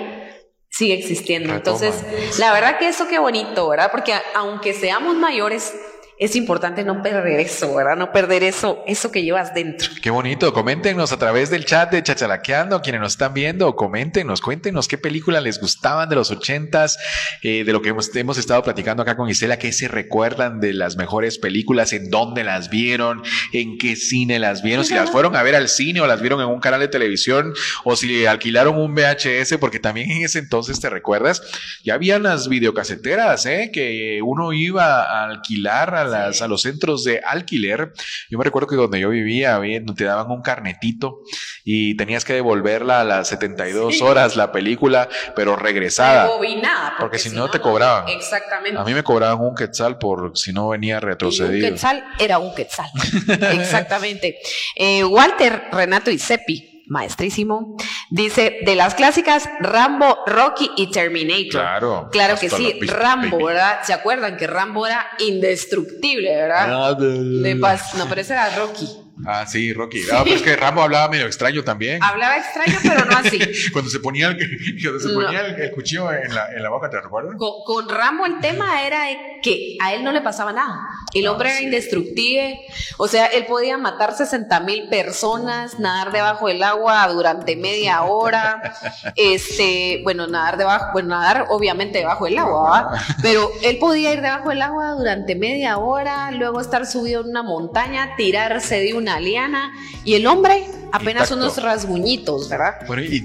sigue existiendo. Entonces, la verdad que eso qué bonito, ¿verdad? Porque aunque seamos mayores, es importante no perder eso, ¿verdad? No perder eso, eso que llevas dentro. Qué bonito. Coméntenos a través del chat de Chachalaqueando, quienes nos están viendo, coméntenos, cuéntenos qué películas les gustaban de los ochentas, eh, de lo que hemos, hemos, estado platicando acá con Isela, qué se recuerdan de las mejores películas, en dónde las vieron, en qué cine las vieron, si las fueron a ver al cine o las vieron en un canal de televisión o si alquilaron un VHS, porque también en ese entonces, ¿te recuerdas? Ya habían las videocaseteras, ¿eh? Que uno iba a alquilar a a, los centros de alquiler. Yo me recuerdo que donde yo vivía, te daban un carnetito y tenías que devolverla a las 72 horas la película, pero regresada. Porque, porque si, no, te cobraban. Exactamente. A mí me cobraban un quetzal por si no venía retrocedido. un quetzal era un quetzal. Exactamente. Eh, Walter, Renato y Seppi maestrísimo. Dice, de las clásicas, Rambo, Rocky y Terminator. Claro. Claro que sí, Rambo, ¿verdad? ¿Se acuerdan que Rambo era indestructible, verdad? no, pero ese era Rocky. Ah, sí, Rocky. Ah, pero es que Rambo hablaba medio extraño también. Hablaba extraño, pero no así. cuando se ponía el, cuando se ponía el, cuchillo en la, en la, boca, ¿te recuerdas? Con, con, Rambo el tema era que a él no le pasaba nada. El ah, hombre era indestructible. O sea, él podía matar 60 mil personas, nadar debajo del agua durante media hora. este, bueno, nadar debajo, bueno, nadar obviamente debajo del agua. Pero él podía ir debajo del agua durante media hora, luego estar subido en una montaña, tirarse de un una liana y el hombre apenas unos rasguñitos, ¿verdad? Bueno, y,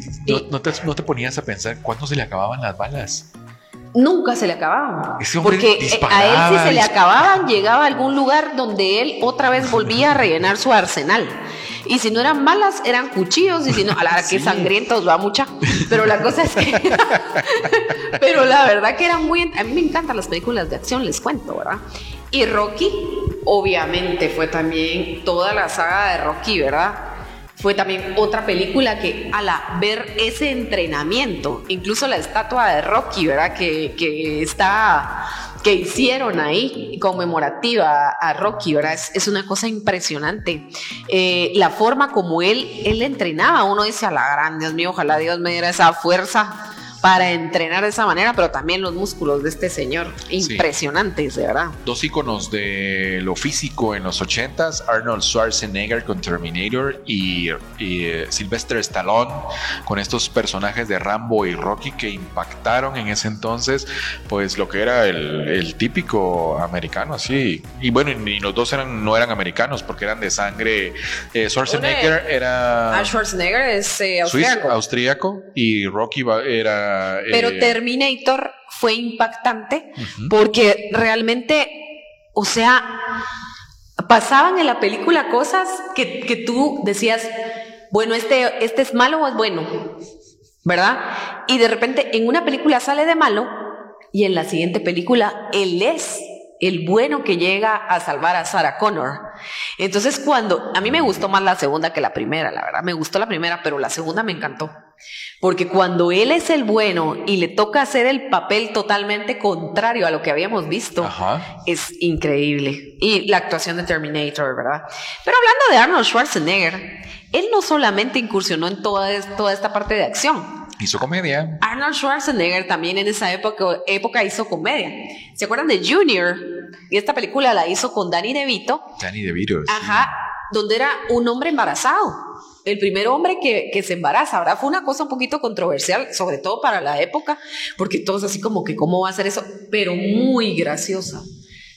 no, te, no, te, ponías a pensar cuándo se le acababan las balas. Nunca se le acababan. Porque a él si se le acababan, llegaba a algún lugar donde él otra vez volvía a rellenar su arsenal. Y si no eran balas, eran cuchillos. Y si no, a la que sangrientos va mucha. Pero la cosa es que. pero la verdad que era muy. A mí me encantan las películas de acción, les cuento, ¿verdad? Y Rocky, obviamente, fue también toda la saga de Rocky, ¿verdad? Fue también otra película que, a la ver ese entrenamiento, incluso la estatua de Rocky, ¿verdad? Que, que está que hicieron ahí conmemorativa a Rocky, ¿verdad? Es, una cosa impresionante. Eh, la forma como él, él entrenaba, uno dice, a la gran, Dios mío, ojalá Dios me diera esa fuerza para entrenar de esa manera, pero también los músculos de este señor, impresionantes, de verdad. Dos íconos de lo físico en los 80s, Arnold Schwarzenegger con Terminator y, eh, Sylvester Stallone con estos personajes de Rambo y Rocky que impactaron en ese entonces, pues lo que era el, típico americano, así. Y bueno, y los dos eran, no eran americanos porque eran de sangre. Eh, Schwarzenegger era... Ah, Schwarzenegger es eh, austríaco y Rocky era pero eh, Terminator fue impactante porque realmente, o sea, pasaban en la película cosas que, que tú decías, bueno, este, este es malo o es bueno, ¿verdad? Y de repente en una película sale de malo y en la siguiente película él es el bueno que llega a salvar a Sarah Connor. Entonces cuando, a mí me gustó más la segunda que la primera, la verdad, me gustó la primera, pero la segunda me encantó. Porque cuando él es el bueno y le toca hacer el papel totalmente contrario a lo que habíamos visto, es increíble. Y la actuación de Terminator, ¿verdad? Pero hablando de Arnold Schwarzenegger, él no solamente incursionó en toda, toda esta parte de acción. Hizo comedia. Arnold Schwarzenegger también en esa época, época hizo comedia. ¿Se acuerdan de Junior? Y esta película la hizo con Danny DeVito. Danny DeVito. Ajá, donde era un hombre embarazado el primer hombre que, que, se embaraza, ahora Fue una cosa un poquito controversial, sobre todo para la época, porque todos así como que, ¿cómo va a ser eso? Pero muy graciosa.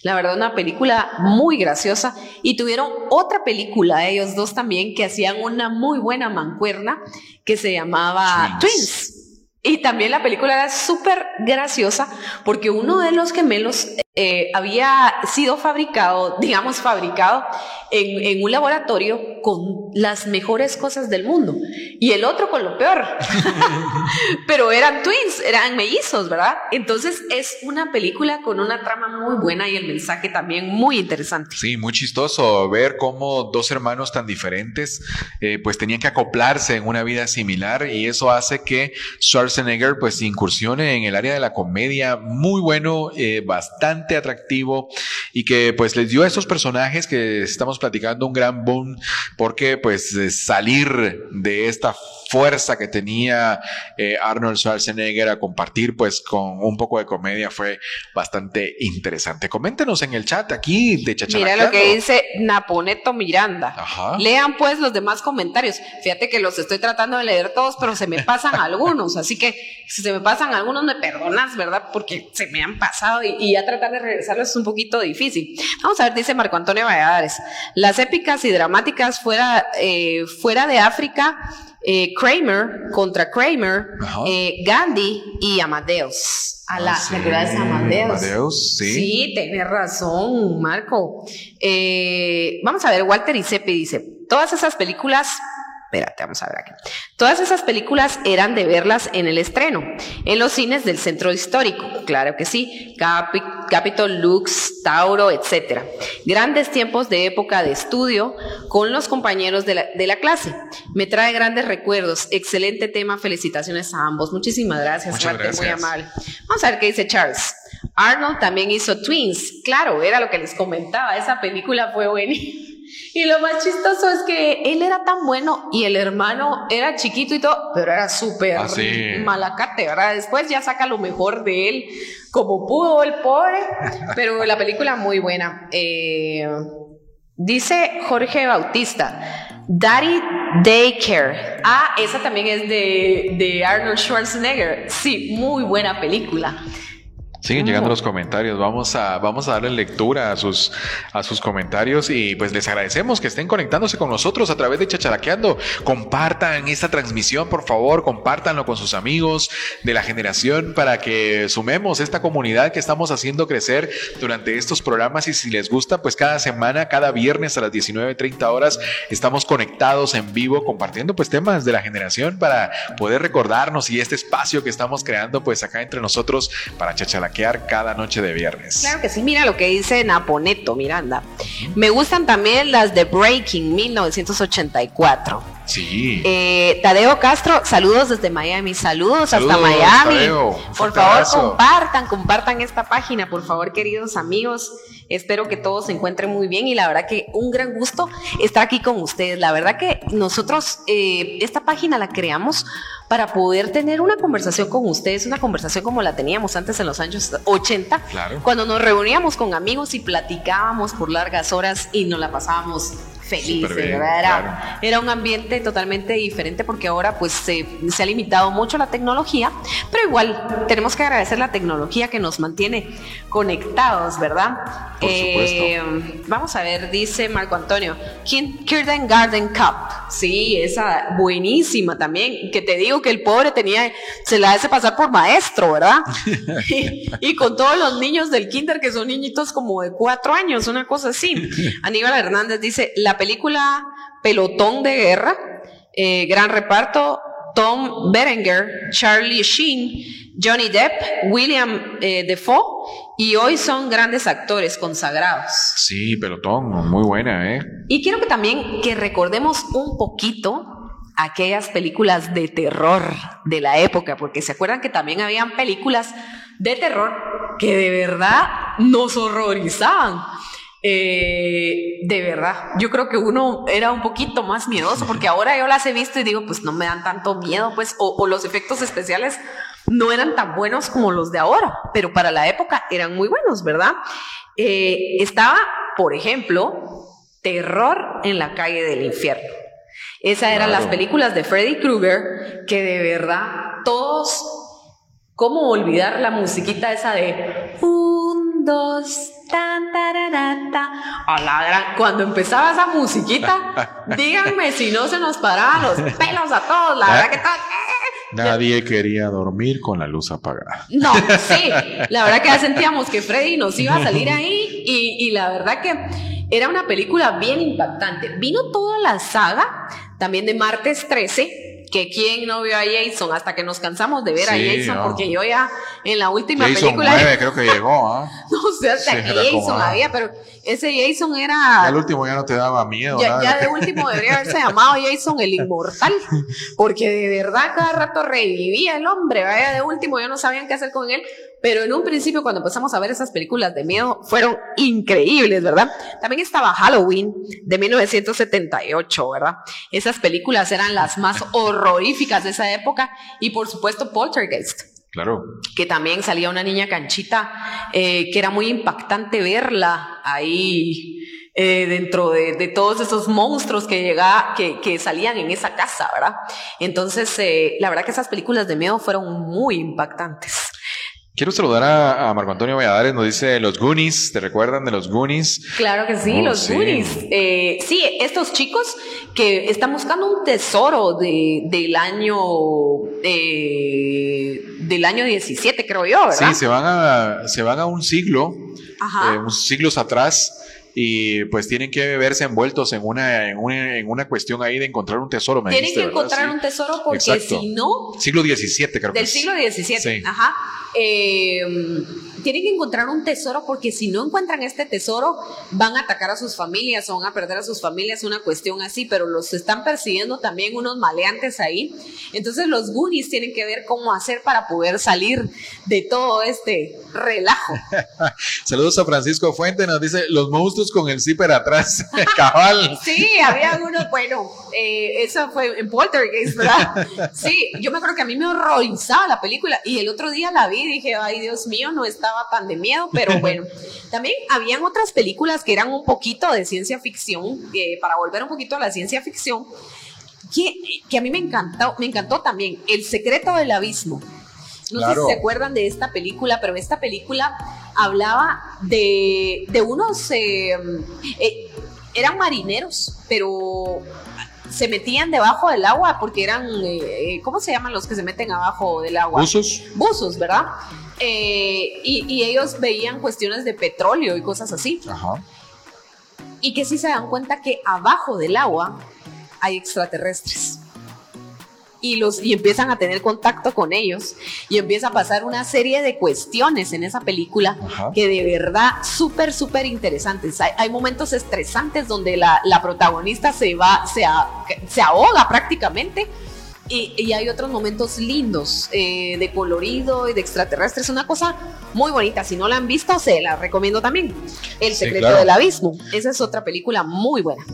La verdad, una película muy graciosa. Y tuvieron otra película, ellos dos también, que hacían una muy buena mancuerna que se llamaba Twins. Y también la película era súper graciosa porque uno de los gemelos eh, había sido fabricado, digamos, fabricado en, en, un laboratorio con las mejores cosas del mundo y el otro con lo peor. Pero eran twins, eran mellizos, ¿verdad? Entonces es una película con una trama muy buena y el mensaje también muy interesante. Sí, muy chistoso ver cómo dos hermanos tan diferentes eh, pues tenían que acoplarse en una vida similar y eso hace que Schwarzenegger pues incursione en el área de la comedia muy bueno, eh, bastante atractivo y que pues les dio a esos personajes que estamos platicando un gran boom porque pues salir de esta fuerza que tenía eh, Arnold Schwarzenegger a compartir pues con un poco de comedia fue bastante interesante. Coméntenos en el chat aquí de Mira lo que dice Naponeto Miranda. Lean pues los demás comentarios. Fíjate que los estoy tratando de leer todos, pero se me pasan algunos, así que si se me pasan algunos me perdonas, ¿verdad? Porque se me han pasado y, ya tratar de regresarlos es un poquito difícil. Vamos a ver, dice Marco Antonio Valladares. Las épicas y dramáticas fuera, eh, fuera de África eh, Kramer contra Kramer, eh, Gandhi y Amadeus. A la, ah, Amadeus? Amadeus, sí. Sí, tienes razón, Marco. Eh, vamos a ver, Walter Isepi dice, todas esas películas Espérate, vamos a ver aquí. Todas esas películas eran de verlas en el estreno, en los cines del centro histórico, claro que sí, Capitol, Lux, Tauro, etc. Grandes tiempos de época de estudio con los compañeros de la, clase. Me trae grandes recuerdos, excelente tema, felicitaciones a ambos. Muchísimas gracias, Muchas gracias. muy amable. Vamos a ver qué dice Charles. Arnold también hizo Twins, claro, era lo que les comentaba, esa película fue buenísima. Y lo más chistoso es que él era tan bueno y el hermano era chiquito y todo, pero era súper ah, malacate, ¿verdad? Después ya saca lo mejor de él como pudo el pobre, pero la película muy buena. Eh, dice Jorge Bautista, Daddy Daycare. Ah, esa también es de, de Arnold Schwarzenegger. Sí, muy buena película. Siguen llegando los comentarios. Vamos a, vamos a darle lectura a sus, a sus comentarios y pues les agradecemos que estén conectándose con nosotros a través de Chacharaqueando. Compartan esta transmisión, por favor, compártanlo con sus amigos de la generación para que sumemos esta comunidad que estamos haciendo crecer durante estos programas y si les gusta, pues cada semana, cada viernes a las 19.30 horas estamos conectados en vivo compartiendo pues temas de la generación para poder recordarnos y este espacio que estamos creando pues acá entre nosotros para Cada noche de viernes. Claro que sí, mira lo que dice Naponeto Miranda. Me gustan también las de Breaking 1984. Sí. Eh, Tadeo Castro, saludos desde Miami, saludos, hasta Miami. por favor, compartan, compartan esta página, por favor, queridos amigos. Espero que todos se encuentren muy bien y la verdad que un gran gusto estar aquí con ustedes. La verdad que nosotros eh, esta página la creamos para poder tener una conversación con ustedes, una conversación como la teníamos antes en los años 80, cuando nos reuníamos con amigos y platicábamos por largas horas y nos la pasábamos feliz, era, era, un ambiente totalmente diferente porque ahora pues se, ha limitado mucho la tecnología, pero igual tenemos que agradecer la tecnología que nos mantiene conectados, ¿verdad? Eh, vamos a ver, dice Marco Antonio, Kirden Garden Cup, sí, esa buenísima también, que te digo que el pobre tenía, se la hace pasar por maestro, ¿verdad? y, y con todos los niños del kinder que son niñitos como de cuatro años, una cosa así. Aníbal Hernández dice, la película Pelotón de Guerra, eh, gran reparto, Tom Berenger, Charlie Sheen, Johnny Depp, William eh, Defoe, y hoy son grandes actores consagrados. Sí, pelotón, muy buena, ¿eh? Y quiero que también que recordemos un poquito aquellas películas de terror de la época, porque se acuerdan que también habían películas de terror que de verdad nos horrorizaban. Eh, de verdad, yo creo que uno era un poquito más miedoso porque ahora yo las he visto y digo, pues no me dan tanto miedo, pues, o, los efectos especiales no eran tan buenos como los de ahora, pero para la época eran muy buenos, ¿verdad? Eh, estaba, por ejemplo, Terror en la calle del infierno. Esas eran las películas de Freddy Krueger que de verdad todos, ¿cómo olvidar la musiquita esa de un, dos, Tan, a la gran, cuando empezaba esa musiquita, díganme si no se nos paraban los pelos a todos, la verdad que Nadie quería dormir con la luz apagada. No, sí, la verdad que ya sentíamos que Freddy nos iba a salir ahí y, y la verdad que era una película bien impactante. Vino toda la saga también de Martes 13 que quién no vio a Jason hasta que nos cansamos de ver a Jason, porque yo ya en la última Jason película. 9 creo que llegó, ¿ah? no sé hasta Sí, que era como, Jason ah. había, pero ese Jason Ya era. el último ya no te daba miedo. Ya, nada. ya de último debería haberse llamado Jason el inmortal, porque de verdad cada rato revivía el hombre, vaya de último, ya no sabían qué hacer con él, pero en un principio cuando empezamos a ver esas películas de miedo fueron increíbles, ¿verdad? También estaba Halloween de 1978, ¿verdad? Esas películas eran las más horroríficas de esa época y por supuesto Poltergeist Claro. que también salía una niña canchita, eh, que era muy impactante verla ahí eh, dentro de, de todos esos monstruos que, llegaba, que, que salían en esa casa, ¿verdad? Entonces, eh, la verdad que esas películas de miedo fueron muy impactantes. Quiero saludar a, a Marco Antonio Valladares, nos dice los Goonies, ¿te recuerdan de los Goonies? Claro que sí, Oh, los sí. Goonies. Eh, sí, estos chicos que están buscando un tesoro de, del año eh, del año 17, creo yo, ¿verdad? Sí, se van a, se van a un siglo, Ajá. eh, unos siglos atrás, y pues tienen que verse envueltos en una, en una, en una cuestión ahí de encontrar un tesoro. Me Tienen dijiste, que encontrar Sí. un tesoro porque Exacto. si no, Siglo XVII, creo que Del siglo XVII, Sí. ajá. Eh, tienen que encontrar un tesoro porque si no encuentran este tesoro van a atacar a sus familias o van a perder a sus familias, una cuestión así, pero los están persiguiendo también unos maleantes ahí. Entonces los Goonies tienen que ver cómo hacer para poder salir de todo este relajo. Saludos a Francisco Fuente, nos dice los monstruos con el zipper atrás, cabal. Sí, había uno, bueno, eh, eso fue en Poltergeist, ¿verdad? Sí, yo me acuerdo que a mí me horrorizaba la película y el otro día la vi y dije, ay Dios mío, no estaba tan de miedo, pero bueno, también habían otras películas que eran un poquito de ciencia ficción, eh, para volver un poquito a la ciencia ficción, que, que a mí me encantó, me encantó también, El secreto del abismo. No Claro. sé si se acuerdan de esta película, pero esta película hablaba de, de unos... eh, eh, eran marineros, pero se metían debajo del agua porque eran, eh, ¿cómo se llaman los que se meten abajo del agua? Usos. Buzos, ¿verdad? Eh, y, y ellos veían cuestiones de petróleo y cosas así. Ajá. Y que sí se dan cuenta que abajo del agua hay extraterrestres. Y, los, y empiezan a tener contacto con ellos y empieza a pasar una serie de cuestiones en esa película Ajá. que de verdad súper, súper interesantes. Hay, hay momentos estresantes donde la, la protagonista se va, se, a- se ahoga prácticamente. Y, y hay otros momentos lindos eh, de colorido y de extraterrestres. Una cosa muy bonita. Si no la han visto, se la recomiendo también. El Sí, secreto claro. del abismo. Esa es otra película muy buena.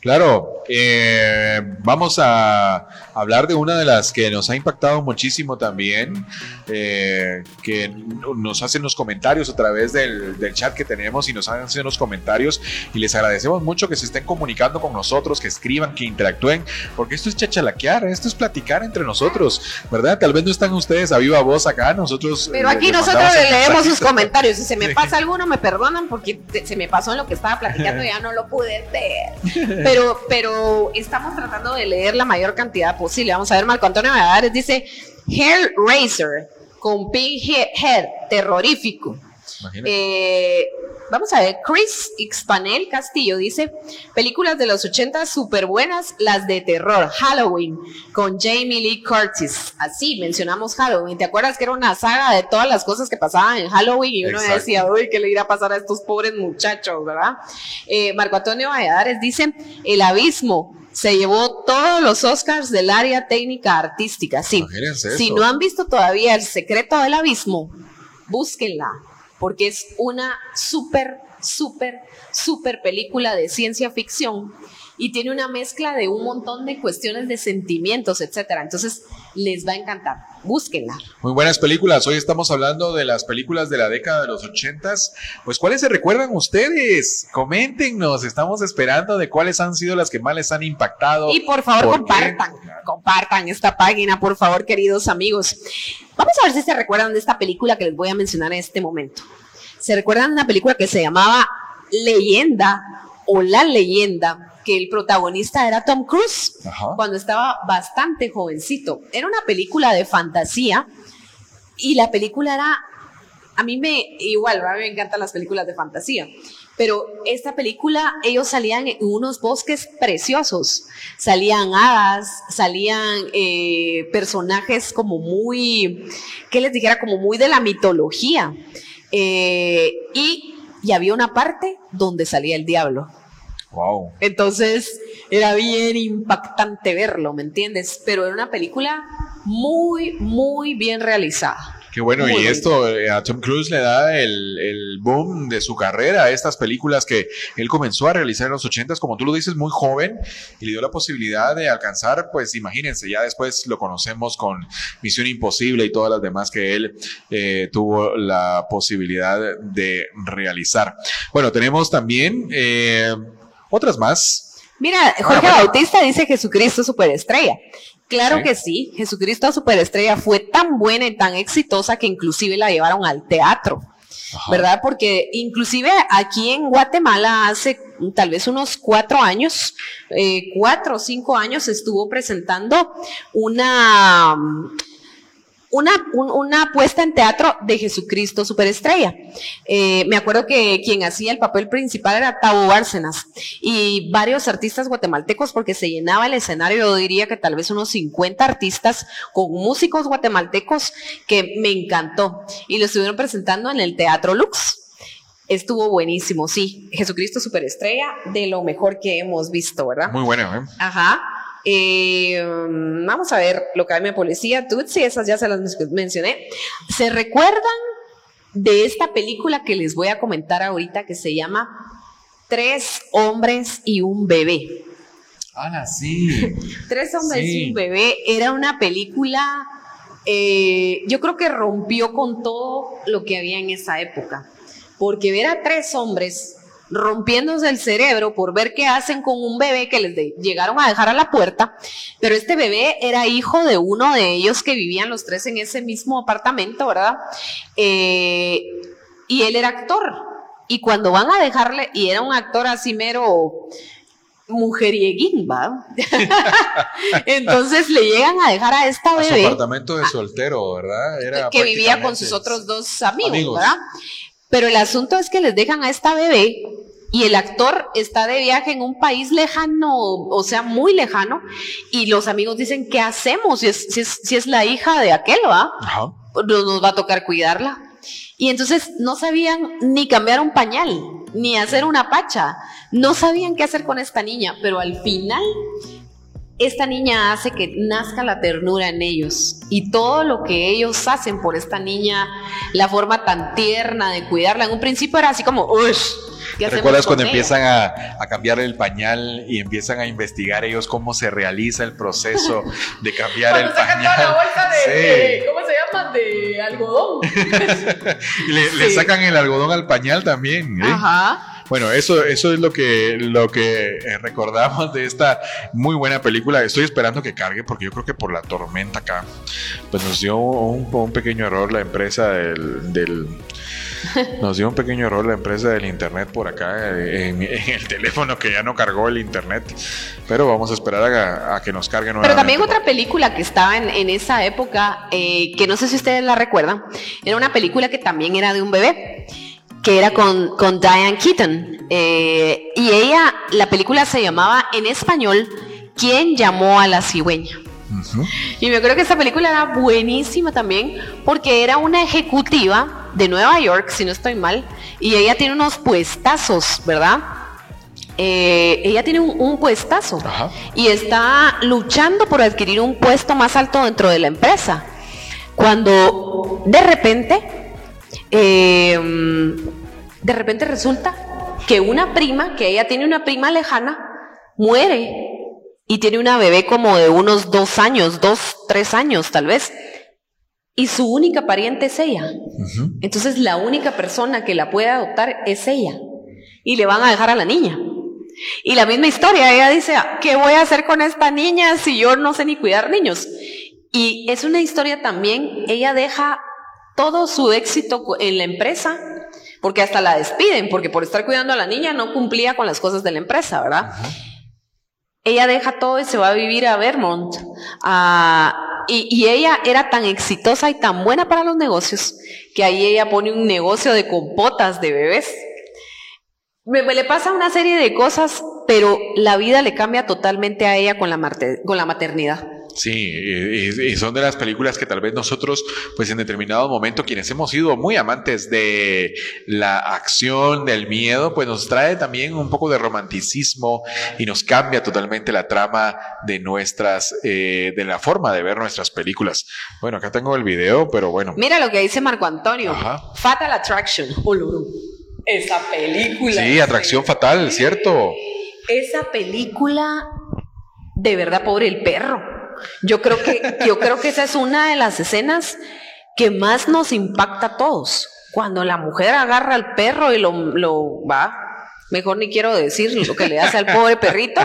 Claro, eh, vamos a hablar de una de las que nos ha impactado muchísimo también, eh, que nos hacen los comentarios a través del, del chat que tenemos y nos hacen los comentarios y les agradecemos mucho que se estén comunicando con nosotros, que escriban, que interactúen, porque esto es chachalaquear, esto es platicar entre nosotros, ¿verdad? Tal vez no están ustedes a viva voz acá, nosotros... Pero eh, aquí nosotros leemos sus comentarios. Si se me pasa alguno, me perdonan porque se me pasó en lo que estaba platicando y ya no lo pude ver. Pero, pero estamos tratando de leer la mayor cantidad posible. Vamos a ver, Marco Antonio Valladares dice Hellraiser con Pink He- Head, terrorífico. Eh, vamos a ver, Chris Xpanel Castillo dice, películas de los 80 súper buenas, las de terror, Halloween, con Jamie Lee Curtis. Así mencionamos Halloween. ¿Te acuerdas que era una saga de todas las cosas que pasaban en Halloween? Y uno Exacto. decía, uy, ¿qué le irá a pasar a estos pobres muchachos, verdad? Eh, Marco Antonio Valladares dice, El Abismo. Se llevó todos los Oscars del área técnica artística. Sí, Imagínense si eso. no han visto todavía El secreto del abismo, búsquenla, porque es una súper, súper, súper película de ciencia ficción y tiene una mezcla de un montón de cuestiones de sentimientos, etcétera. Entonces, les va a encantar. Búsquenla. Muy buenas películas. Hoy estamos hablando de las películas de la década de los ochentas. Pues, ¿cuáles se recuerdan ustedes? Coméntenos. Estamos esperando de cuáles han sido las que más les han impactado. Y por favor, ¿Por qué? compartan, compartan esta página, por favor, queridos amigos. Vamos a ver si se recuerdan de esta película que les voy a mencionar en este momento. ¿Se recuerdan de una película que se llamaba Leyenda o La Leyenda? Que el protagonista era Tom Cruise cuando estaba bastante jovencito. Era una película de fantasía y la película era, a mí me, igual, a mí me encantan las películas de fantasía, pero esta película, ellos salían en unos bosques preciosos, salían hadas, salían eh, personajes como muy, ¿qué les dijera? Como muy de la mitología. Eh, y, y había una parte donde salía el diablo. Wow. Entonces era bien impactante verlo, ¿me entiendes? Pero era una película muy, muy bien realizada. Qué bueno, y esto eh, a Tom Cruise le da el, boom de su carrera, a estas películas que él comenzó a realizar en los 80 como tú lo dices, muy joven, y le dio la posibilidad de alcanzar, pues imagínense, ya después lo conocemos con Misión Imposible y todas las demás que él eh, tuvo la posibilidad de realizar. Bueno, tenemos también eh, otras más. Mira, Jorge Bautista dice Jesucristo superestrella. Claro que sí, Jesucristo Superestrella fue tan buena y tan exitosa que inclusive la llevaron al teatro. ¿Verdad? Porque inclusive aquí en Guatemala hace tal vez unos cuatro años, eh, cuatro o cinco años estuvo presentando una, una, una puesta en teatro de Jesucristo Superestrella. Eh, me acuerdo que quien hacía el papel principal era Tavo Bárcenas y varios artistas guatemaltecos porque se llenaba el escenario, yo diría que tal vez unos 50 artistas con músicos guatemaltecos que me encantó y lo estuvieron presentando en el Teatro Lux. Estuvo buenísimo, sí. Jesucristo Superestrella, de lo mejor que hemos visto, ¿verdad? Muy bueno, ¿eh? Ajá. Eh, vamos a ver, lo que hay mi policía, Tutsi, esas ya se las mencioné. ¿Se recuerdan de esta película que les voy a comentar ahorita que se llama Tres hombres y un bebé? Ah, sí. Tres hombres y un bebé era una película, eh, yo creo que rompió con todo lo que había en esa época, porque ver a tres hombres rompiéndose el cerebro por ver qué hacen con un bebé que les llegaron a dejar a la puerta, pero este bebé era hijo de uno de ellos que vivían los tres en ese mismo apartamento, ¿verdad? Eh, y él era actor. Y cuando van a dejarle, y era un actor así mero mujerieguín, ¿va? Entonces le llegan a dejar a esta bebé. A su apartamento de soltero, ¿verdad? Era que vivía con sus otros dos amigos, ¿verdad? Pero el asunto es que les dejan a esta bebé y el actor está de viaje en un país lejano, o sea, muy lejano, y los amigos dicen, ¿qué hacemos si es, si es, la hija de aquel, va? Pues nos va a tocar cuidarla. Y entonces no sabían ni cambiar un pañal, ni hacer una pacha, no sabían qué hacer con esta niña, pero al final esta niña hace que nazca la ternura en ellos y todo lo que ellos hacen por esta niña, la forma tan tierna de cuidarla, en un principio era así como, uff. ¿Recuerdas cuando empiezan a, a, cambiar el pañal y empiezan a investigar ellos cómo se realiza el proceso de cambiar el pañal? la bolsa de, ¿cómo se llama? De algodón. y le, sacan el algodón al pañal también. ¿eh? Ajá. Bueno, eso, eso es lo que, lo que eh, recordamos de esta muy buena película. Estoy esperando que cargue porque yo creo que por la tormenta acá, pues nos dio un, pequeño error la empresa del, nos dio un pequeño error la empresa del internet por acá eh, en, el teléfono que ya no cargó el internet. Pero vamos a esperar a, que nos cargue nuevamente. Pero también otra película que estaba en, esa época, eh, que no sé si ustedes la recuerdan, era una película que también era de un bebé que era con, con Diane Keaton. Eh, y ella, la película se llamaba en español, ¿Quién llamó a la cigüeña? Y me acuerdo que esa película era buenísima también porque era una ejecutiva de Nueva York, si no estoy mal, y ella tiene unos puestazos, ¿verdad? Eh, ella tiene un, un puestazo y está luchando por adquirir un puesto más alto dentro de la empresa. Cuando de repente Em, de repente resulta que una prima, que ella tiene una prima lejana, muere y tiene una bebé como de unos dos años, dos, tres años tal vez. Y su única pariente es ella. Entonces la única persona que la puede adoptar es ella. Y le van a dejar a la niña. Y la misma historia, ella dice, ¿qué voy a hacer con esta niña si yo no sé ni cuidar niños? Y es una historia también, ella deja todo su éxito en la empresa, porque hasta la despiden, porque por estar cuidando a la niña no cumplía con las cosas de la empresa, ¿verdad? ella deja todo y se va a vivir a Vermont. y, y, ella era tan exitosa y tan buena para los negocios que ahí ella pone un negocio de compotas de bebés. Me, le pasa una serie de cosas, pero la vida le cambia totalmente a ella con la, con la maternidad. Sí, y, son de las películas que tal vez nosotros, pues en determinado momento, quienes hemos sido muy amantes de la acción, del miedo, pues nos trae también un poco de romanticismo y nos cambia totalmente la trama de nuestras, eh, de la forma de ver nuestras películas. Bueno, acá tengo el video, pero bueno. Mira lo que dice Marco Antonio. Fatal Attraction. Esa película. Sí, atracción fatal, ¿cierto? Esa película, de verdad, pobre el perro. Yo creo que, yo creo que esa es una de las escenas que más nos impacta a todos. Cuando la mujer agarra al perro y lo, lo va, mejor ni quiero decir lo que le hace al pobre perrito,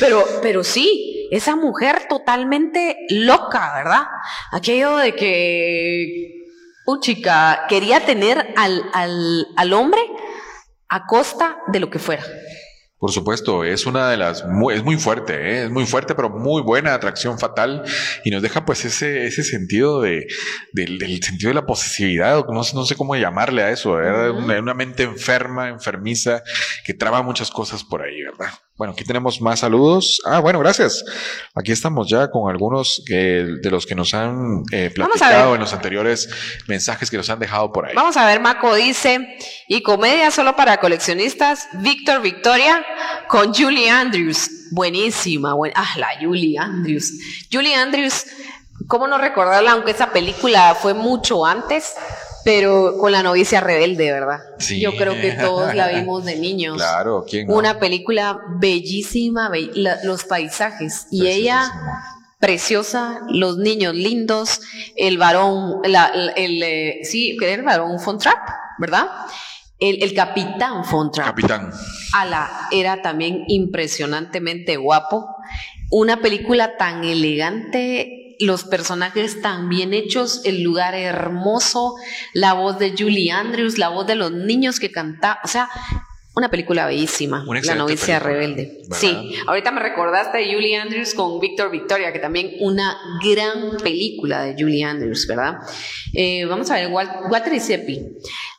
pero, pero sí, esa mujer totalmente loca, ¿verdad? Aquello de que chica, quería tener al, al, al hombre a costa de lo que fuera. Por supuesto, es una de las, es muy fuerte, ¿eh? es muy fuerte, pero muy buena atracción fatal y nos deja pues ese, ese sentido de, del, sentido de la posesividad, no, no sé cómo llamarle a eso, una, mente enferma, enfermiza, que traba muchas cosas por ahí, ¿verdad? Bueno, aquí tenemos más saludos. Ah, bueno, gracias. Aquí estamos ya con algunos de los que nos han eh, platicado en los anteriores mensajes que nos han dejado por ahí. Vamos a ver, Maco dice, y comedia solo para coleccionistas, Víctor Victoria con Julie Andrews. Buenísima, ah, la Julie Andrews. Julie Andrews, ¿cómo no recordarla? Aunque esa película fue mucho antes, pero con la novicia rebelde, ¿verdad? Sí. Yo creo que todos la vimos de niños. Claro, ¿quién Una película bellísima, los paisajes. Y ella, preciosa, los niños lindos, el varón, el, eh, sí, era el varón Fontrap, ¿verdad? El, el capitán Fontrap. Capitán. Ala, era también impresionantemente guapo. Una película tan elegante los personajes tan bien hechos, el lugar hermoso, la voz de Julie Andrews, la voz de los niños que cantaban, o sea, una película bellísima, La novicia rebelde. Sí, ahorita me recordaste de Julie Andrews con Víctor Victoria, que también una gran película de Julie Andrews, ¿verdad? Eh, vamos a ver, Walter y Seppi.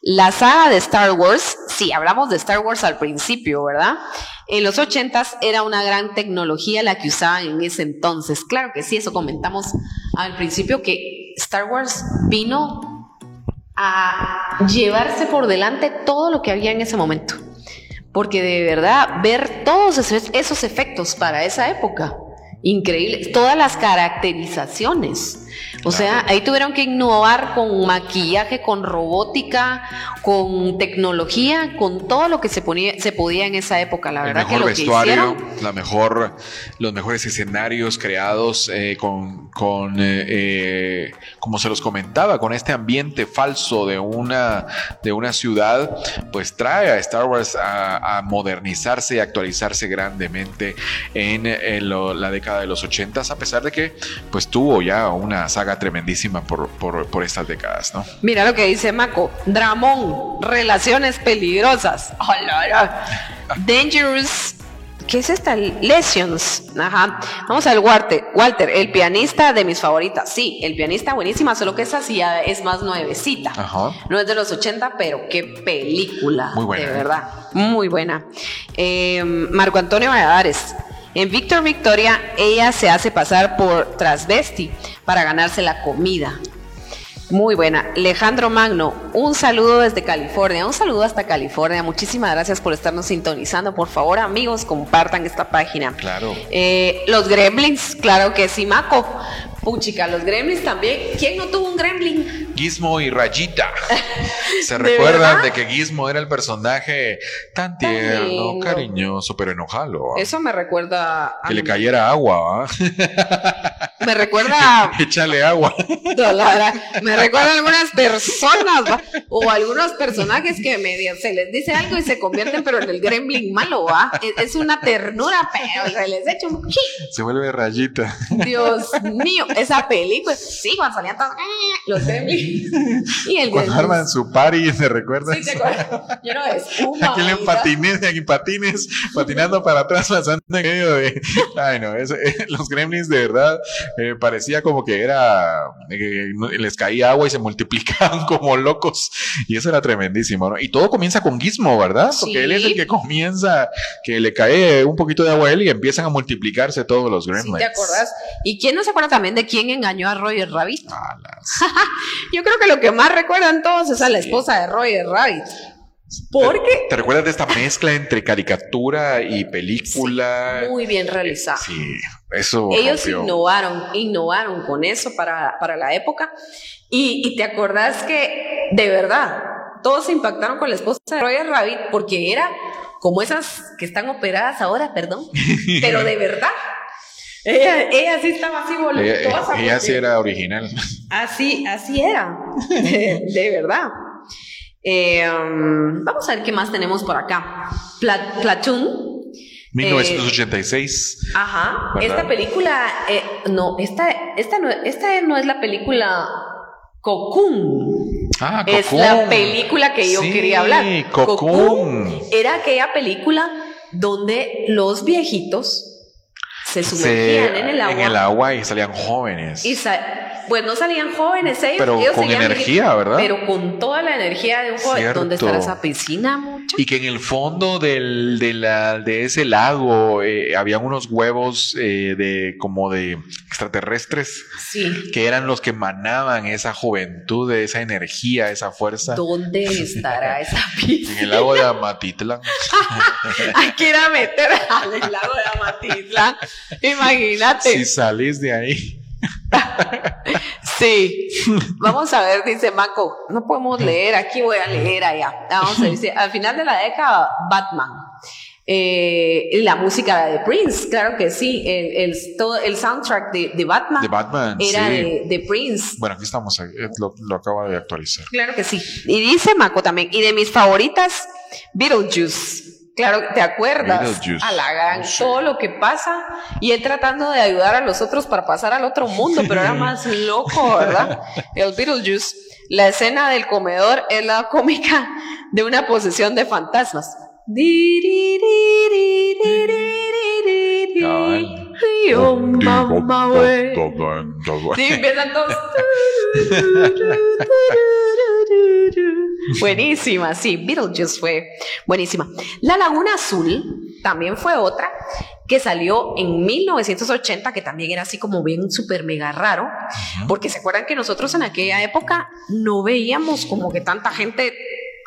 La saga de Star Wars, sí, hablamos de Star Wars al principio, ¿verdad? En los ochentas era una gran tecnología la que usaban en ese entonces. Claro que sí, eso comentamos al principio que Star Wars vino a llevarse por delante todo lo que había en ese momento. Porque de verdad, ver todos esos efectos para esa época, increíble, todas las caracterizaciones o sea, ahí tuvieron que innovar con maquillaje, con robótica, con tecnología, con todo lo que se ponía, se podía en esa época. La verdad que lo vestuario, la mejor, los mejores escenarios creados eh, con, con eh, eh, como se los comentaba, con este ambiente falso de una, de una ciudad, pues trae a Star Wars a, modernizarse y actualizarse grandemente en, la década de los 80 a pesar de que pues tuvo ya una saga tremendísima por, por, estas décadas, ¿no? Mira lo que dice Mako, Dramón, relaciones peligrosas, Dangerous ¿Qué es esta? Lesions. Ajá. Vamos al Walter. Walter, el pianista de mis favoritas. Sí, el pianista buenísima, solo que esa sí es más nuevecita. Ajá. No es de los 80, pero qué película. Muy buena. De verdad. Muy buena. Eh, Marco Antonio Valladares. En Víctor Victoria, ella se hace pasar por transvesti para ganarse la comida. Muy buena. Alejandro Magno, un saludo desde California, un saludo hasta California. Muchísimas gracias por estarnos sintonizando. Por favor, amigos, compartan esta página. Claro. Eh, los gremlins, claro que sí, Maco. Puchica, los gremlins también. ¿Quién no tuvo un gremlin? Gizmo y Rayita. ¿Se recuerdan de, que Gizmo era el personaje tan tierno, cariñoso, pero enojalo? Eso me recuerda a que le cayera agua. Me recuerda. Échale agua. Me recuerda a algunas personas o algunos personajes que medio se les dice algo y se convierten, pero en el gremlin malo, ¿va? Es, una ternura, pero se les echa un. Se vuelve rayita. Dios mío, esa película. Sí, cuando salían todos. Eh, los gremlins. Sí. Y el Cuando arman su party, ¿te recuerdas? Sí, ¿te acuerdas? Lleno de espuma. Aquel en patines, aquí patines, patinando para atrás, pasando en medio de. Ay, no, eh, los gremlins de verdad eh, parecía como que era. eh, no- les caía agua y se multiplicaban como locos. Y eso era tremendísimo, ¿no? Y todo comienza con Gizmo, ¿verdad? Porque Sí. él es el que comienza, que le cae un poquito de agua a él y empiezan a multiplicarse todos los Sí, gremlins. ¿Te acuerdas? ¿Y quién no se acuerda también de quién engañó a Roger Rabbit? Yo creo que lo que más recuerdan todos es a la esposa de Roger Rabbit. Porque ¿Te recuerdas de esta mezcla entre caricatura y película? muy bien realizada. Sí, eso. Ellos rompió. innovaron, innovaron con eso para, para la época. Y, y te acordás que, de verdad, todos se impactaron con la esposa de Roger Rabbit porque era como esas que están operadas ahora, perdón, pero de verdad. Ella, ella sí estaba así Ella, voluptuosa. ella sí porque- era original. Así, así era, de, de verdad. Eh, um, vamos a ver qué más tenemos por acá. Pla- Platoon. 1986. Ajá. ¿Verdad? Esta película, eh, no, esta, esta, no, esta no es la película Cocoon. ah, Es Cocoon. la película que yo Sí, quería hablar. Cocoon. era aquella película donde los viejitos se sumergían en el agua. en el agua y salían jóvenes. Y sa- pues no salían jóvenes ellos. Pero ellos con energía, ¿verdad? Pero con toda la energía de un joven. Cierto. ¿Dónde estará esa piscina, mucho? Y que en el fondo del, de, la, de ese lago eh, habían unos huevos eh, de como de extraterrestres Sí. que eran los que emanaban esa juventud, esa energía, esa fuerza. ¿Dónde estará esa En piscina? el lago de Amatitlán. Hay que ir a meter al lago de Amatitlán. Imagínate. si salís de ahí. Sí. Vamos a ver, dice Maco. No podemos leer, aquí voy a leer allá. Vamos a ver, dice, al final de la década, Batman. Eh, la música de Prince, claro que sí. El, el, todo el soundtrack de, de Batman De Batman. era sí. de, de Prince. Bueno, aquí estamos, eh, lo, lo acabo de actualizar. Claro que sí. Y dice Maco también. Y de mis favoritas, Beetlejuice. Claro, ¿te acuerdas? A la gran, Oh, sí. todo lo que pasa. Y él tratando de ayudar a los otros para pasar al otro mundo, pero era más loco, ¿verdad? El Beetlejuice. La escena del comedor es la cómica de una posesión de fantasmas. Cabal. Oh, mamá, güey. Sí, empiezan todos. Buenísima, sí, Beetlejuice fue buenísima. La Laguna Azul también fue otra que salió en 1980, que también era así como bien súper mega raro, porque se acuerdan que nosotros en aquella época no veíamos como que tanta gente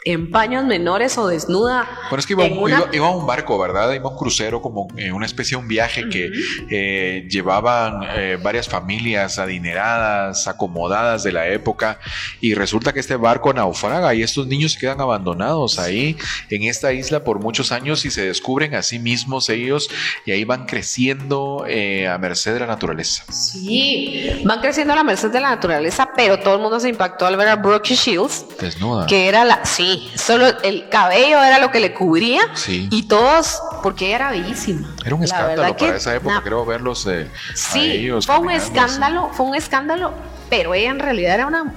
en paños menores o desnuda. Bueno, es que iba, una- iba- iba un barco, ¿verdad? Iba un crucero, como eh, una especie de un viaje que eh, llevaban eh, varias familias adineradas, acomodadas de la época, y resulta que este barco naufraga y estos niños se quedan abandonados ahí en esta isla por muchos años y se descubren a sí mismos ellos y ahí van creciendo a merced de la naturaleza. Sí, van creciendo a la merced de la naturaleza, pero todo el mundo se impactó al ver a Brooke Shields, Desnuda. que era la, sí, solo el cabello era lo que le cubría Sí. y todos, porque ella era bellísima. Era un escándalo para esa época, creo verlos eh, a Sí, ellos fue un así. escándalo, fue un escándalo, pero ella en realidad era una,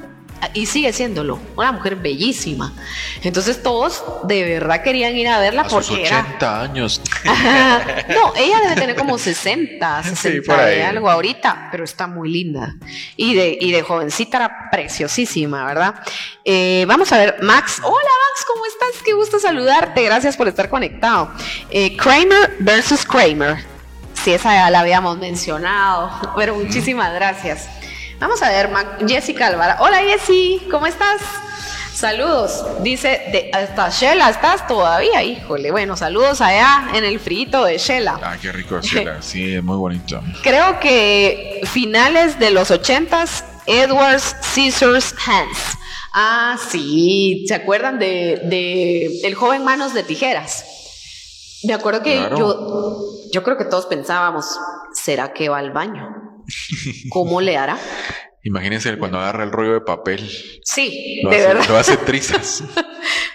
y sigue siéndolo, una mujer bellísima. Entonces todos de verdad querían ir a verla A sus porque era... 80 años. no, ella debe tener como 60, 60 por ahí. y algo ahorita, pero está muy linda. Y de, y de jovencita era preciosísima, ¿verdad? Eh, vamos a ver, Max. Hola, Max, ¿cómo estás? Qué gusto saludarte. Gracias por estar conectado. Eh, Kramer versus Kramer. Sí, esa ya la habíamos mencionado, pero muchísimas gracias. Vamos a ver, Jessica Alvara. Hola, Jessy, ¿cómo estás? Saludos, dice, de, hasta Shela estás todavía, híjole. Bueno, saludos allá en el frito de Shela. Ah, qué rico, Sheila. Sí, muy bonito. Creo que finales de los ochentas, Edwards Scissors Hands. Ah, sí, ¿se acuerdan de, de El joven manos de tijeras? Me acuerdo que Claro. yo, yo creo que todos pensábamos, ¿será que va al baño? ¿Cómo le hará? Imagínense cuando agarra el rollo de papel. Sí, Lo de hace, verdad. lo hace trizas.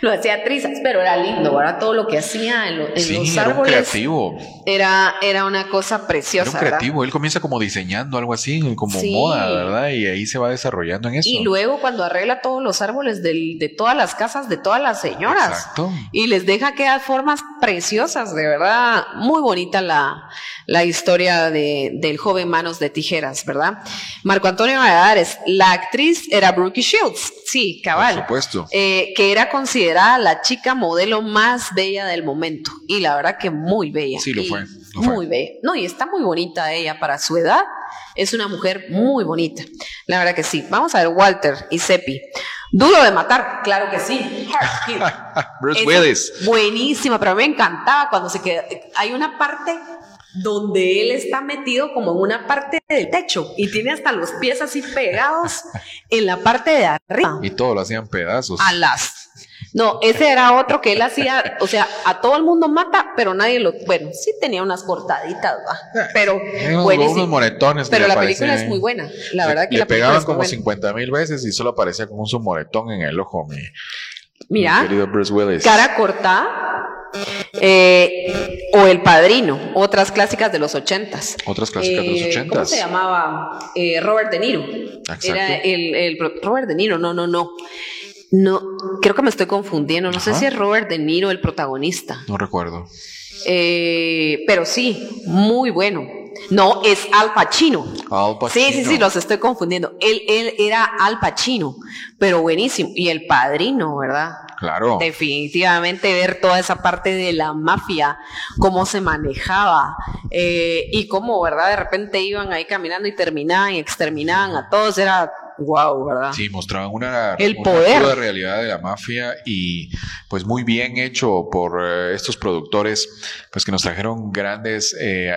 Lo hacía trizas, pero era lindo, ¿verdad? Todo lo que hacía en, lo- en Sí, los era un árboles creativo. era, era una cosa Era preciosa, un ¿verdad? creativo. Él comienza como diseñando algo así, como Sí. moda, ¿verdad? Y ahí se va desarrollando en eso. Y luego cuando arregla todos los árboles del- de todas las casas de todas las señoras. Exacto. Y les deja aquellas formas preciosas, de verdad. Muy bonita la, la historia de, del joven Manos de Tijeras, ¿verdad? Marco Antonio Valladares, la actriz era Brooke Shields, sí, Por cabal. supuesto. Eh, que era considerada la chica modelo más bella del momento. Y la verdad que muy bella. Sí, lo fue, lo fue. Muy bella. No, y está muy bonita ella para su edad. Es una mujer muy bonita. La verdad que sí. Vamos a ver Walter y Seppi. Duro de matar, claro que sí. Bruce Willis. Buenísima, pero me encantaba cuando se queda. Hay una parte donde él está metido como en una parte del techo y tiene hasta los pies así pegados en la parte de arriba. Y todo lo hacían pedazos. A las. No, ese era otro que él hacía, o sea, a todo el mundo mata, pero nadie lo. Bueno, sí tenía unas cortaditas, ¿va? Pero Unos, unos moretones. Pero la película es muy buena. La Le- verdad que le la película pegaban como buena. 50 mil veces y solo aparecía como un submoretón en el ojo, mi, mi querido Bruce Willis. cara cortada. Eh, o El Padrino, otras clásicas de los ochentas. Otras clásicas de los Eh, ochentas. ¿Cómo se llamaba? Eh, Robert De Niro. Exacto. Era el, Robert De Niro, no, no, no. No, creo que me estoy confundiendo. No sé si es Robert De Niro el protagonista. No recuerdo. Pero sí, muy bueno. No, es Al Pacino. Al Sí, sí, Pacino. sí, los estoy confundiendo. Él, él era Al Pacino, pero buenísimo. Y el padrino, ¿verdad? Claro. Definitivamente ver toda esa parte de la mafia, cómo se manejaba eh, y cómo, ¿verdad? De repente iban ahí caminando y terminaban y exterminaban a todos, era wow, ¿verdad? Sí, mostraban una, El una poder. cruda realidad de la mafia y pues muy bien hecho por eh, estos productores pues que nos trajeron grandes eh,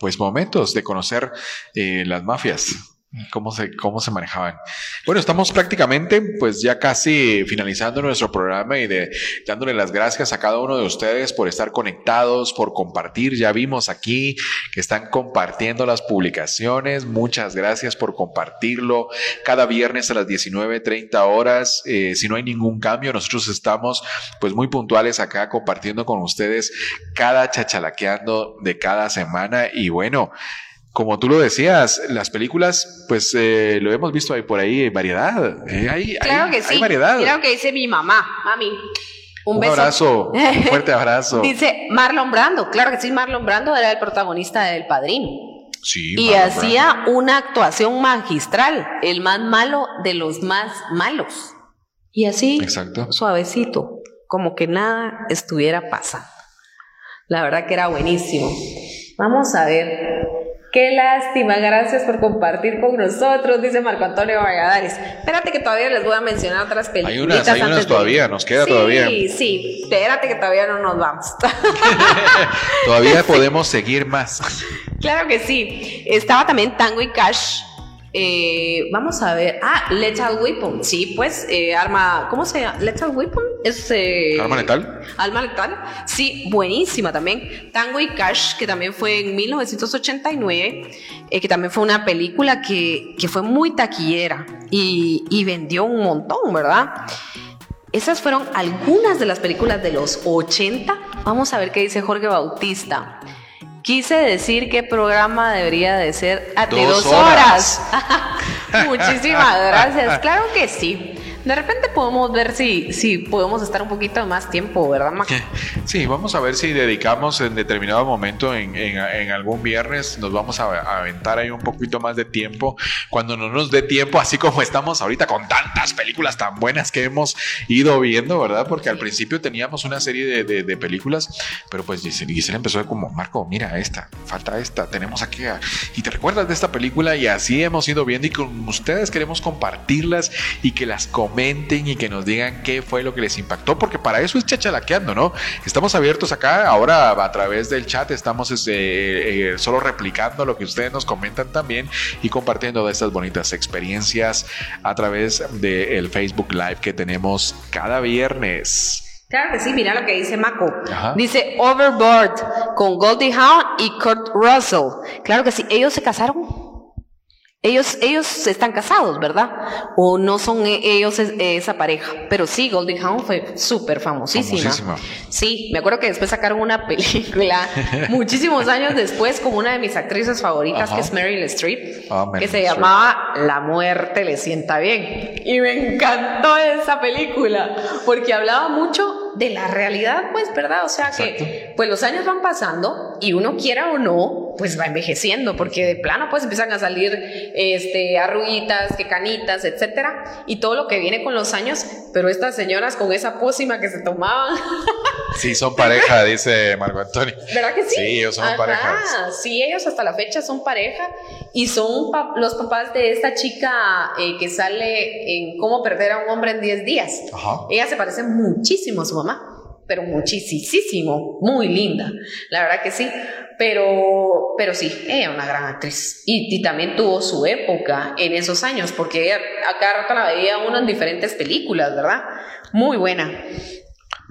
pues momentos de conocer eh, las mafias. Cómo se, cómo se manejaban. Bueno, estamos prácticamente pues ya casi finalizando nuestro programa y de dándole las gracias a cada uno de ustedes por estar conectados, por compartir. Ya vimos aquí que están compartiendo las publicaciones. Muchas gracias por compartirlo cada viernes a las 19.30 horas. Eh, si no hay ningún cambio, nosotros estamos pues muy puntuales acá compartiendo con ustedes cada chachalaqueando de cada semana y bueno. Como tú lo decías, las películas, pues eh, lo hemos visto ahí por ahí, variedad. eh, hay, Claro hay- que sí. hay variedad. Claro que dice mi mamá, mami. Un, un beso. abrazo, un fuerte abrazo. Dice Marlon Brando, claro que sí, Marlon Brando era el protagonista del Padrino. Sí, Y Marlon hacía una actuación magistral, el más malo de los más malos. Y así, Exacto. suavecito, como que nada estuviera pasando. La verdad que era buenísimo. Vamos a ver. Qué lástima, gracias por compartir con nosotros, dice Marco Antonio Valladares. Espérate que todavía les voy a mencionar otras películas. Hay unas, hay unas todavía, nos queda todavía. Sí, sí, espérate que todavía no nos vamos. Todavía podemos seguir más. Claro que sí. Estaba también Tango y Cash. Eh, vamos a ver. Ah, Lethal Weapon. Sí, pues, eh, arma. ¿Cómo se llama? Lethal Weapon. Es. eh, ¿Arma letal? Alma letal. Sí, buenísima también. Tango y Cash, que también fue en 1989, eh, que también fue una película que, que fue muy taquillera y, y vendió un montón, ¿verdad? Esas fueron algunas de las películas de los 80. Vamos a ver qué dice Jorge Bautista. Quise decir qué programa debería de ser a de Dos dos horas. Muchísimas gracias. Claro que sí. De repente podemos ver si, si podemos estar un poquito más tiempo, ¿verdad, Mac? Sí, vamos a ver si dedicamos en determinado momento, en, en- en algún viernes, nos vamos a, a aventar ahí un poquito más de tiempo. Cuando no nos dé tiempo, así como estamos ahorita con tantas películas tan buenas que hemos ido viendo, ¿verdad? Porque al principio teníamos una serie de, de- de películas, pero pues Giselle, Giselle empezó como, Marco, mira esta, falta esta, tenemos aquí, y te recuerdas de esta película y así hemos ido viendo y con ustedes queremos compartirlas y que las comenten y que nos digan qué fue lo que les impactó, porque para eso es chachalaqueando, ¿no? Estamos abiertos acá, ahora a través del chat estamos este, eh, solo replicando lo que ustedes nos comentan también y compartiendo de estas bonitas experiencias a través del Facebook Live que tenemos cada viernes. Claro que sí, mira lo que dice Mako. Ajá. Dice Overboard con Goldie Hawn y Kurt Russell. Claro que sí, ellos se casaron. Ellos, ellos están casados, ¿verdad? O no son e- ellos es- esa pareja. Pero sí, Golden Hound fue súper famosísima. Famosísima. Sí, me acuerdo que después sacaron una película muchísimos años después con una de mis actrices favoritas, Ajá. que es Meryl Streep, Ah, que Meryl se Streep. llamaba La muerte le sienta bien. Y me encantó esa película, porque hablaba mucho de la realidad, pues, ¿verdad? O sea que, pues los años van pasando y uno quiera o no, pues va envejeciendo, porque de plano, pues empiezan a salir este, arruguitas, que canitas, etcétera, y todo lo que viene con los años, pero estas señoras con esa pócima que se tomaban, Sí, son pareja, dice Marco Antonio. ¿verdad que sí? Sí, ellos son pareja. Sí, ellos hasta la fecha son pareja y son pa- los papás de esta chica eh, que sale en Cómo perder a un hombre en 10 días. Ajá. Ella se parece muchísimo a su mamá, pero muchísimo, muy linda, la verdad que sí. Pero, pero sí, ella es una gran actriz. Y, y también tuvo su época en esos años, porque ella a cada rato la veía uno en diferentes películas, ¿verdad? Muy buena.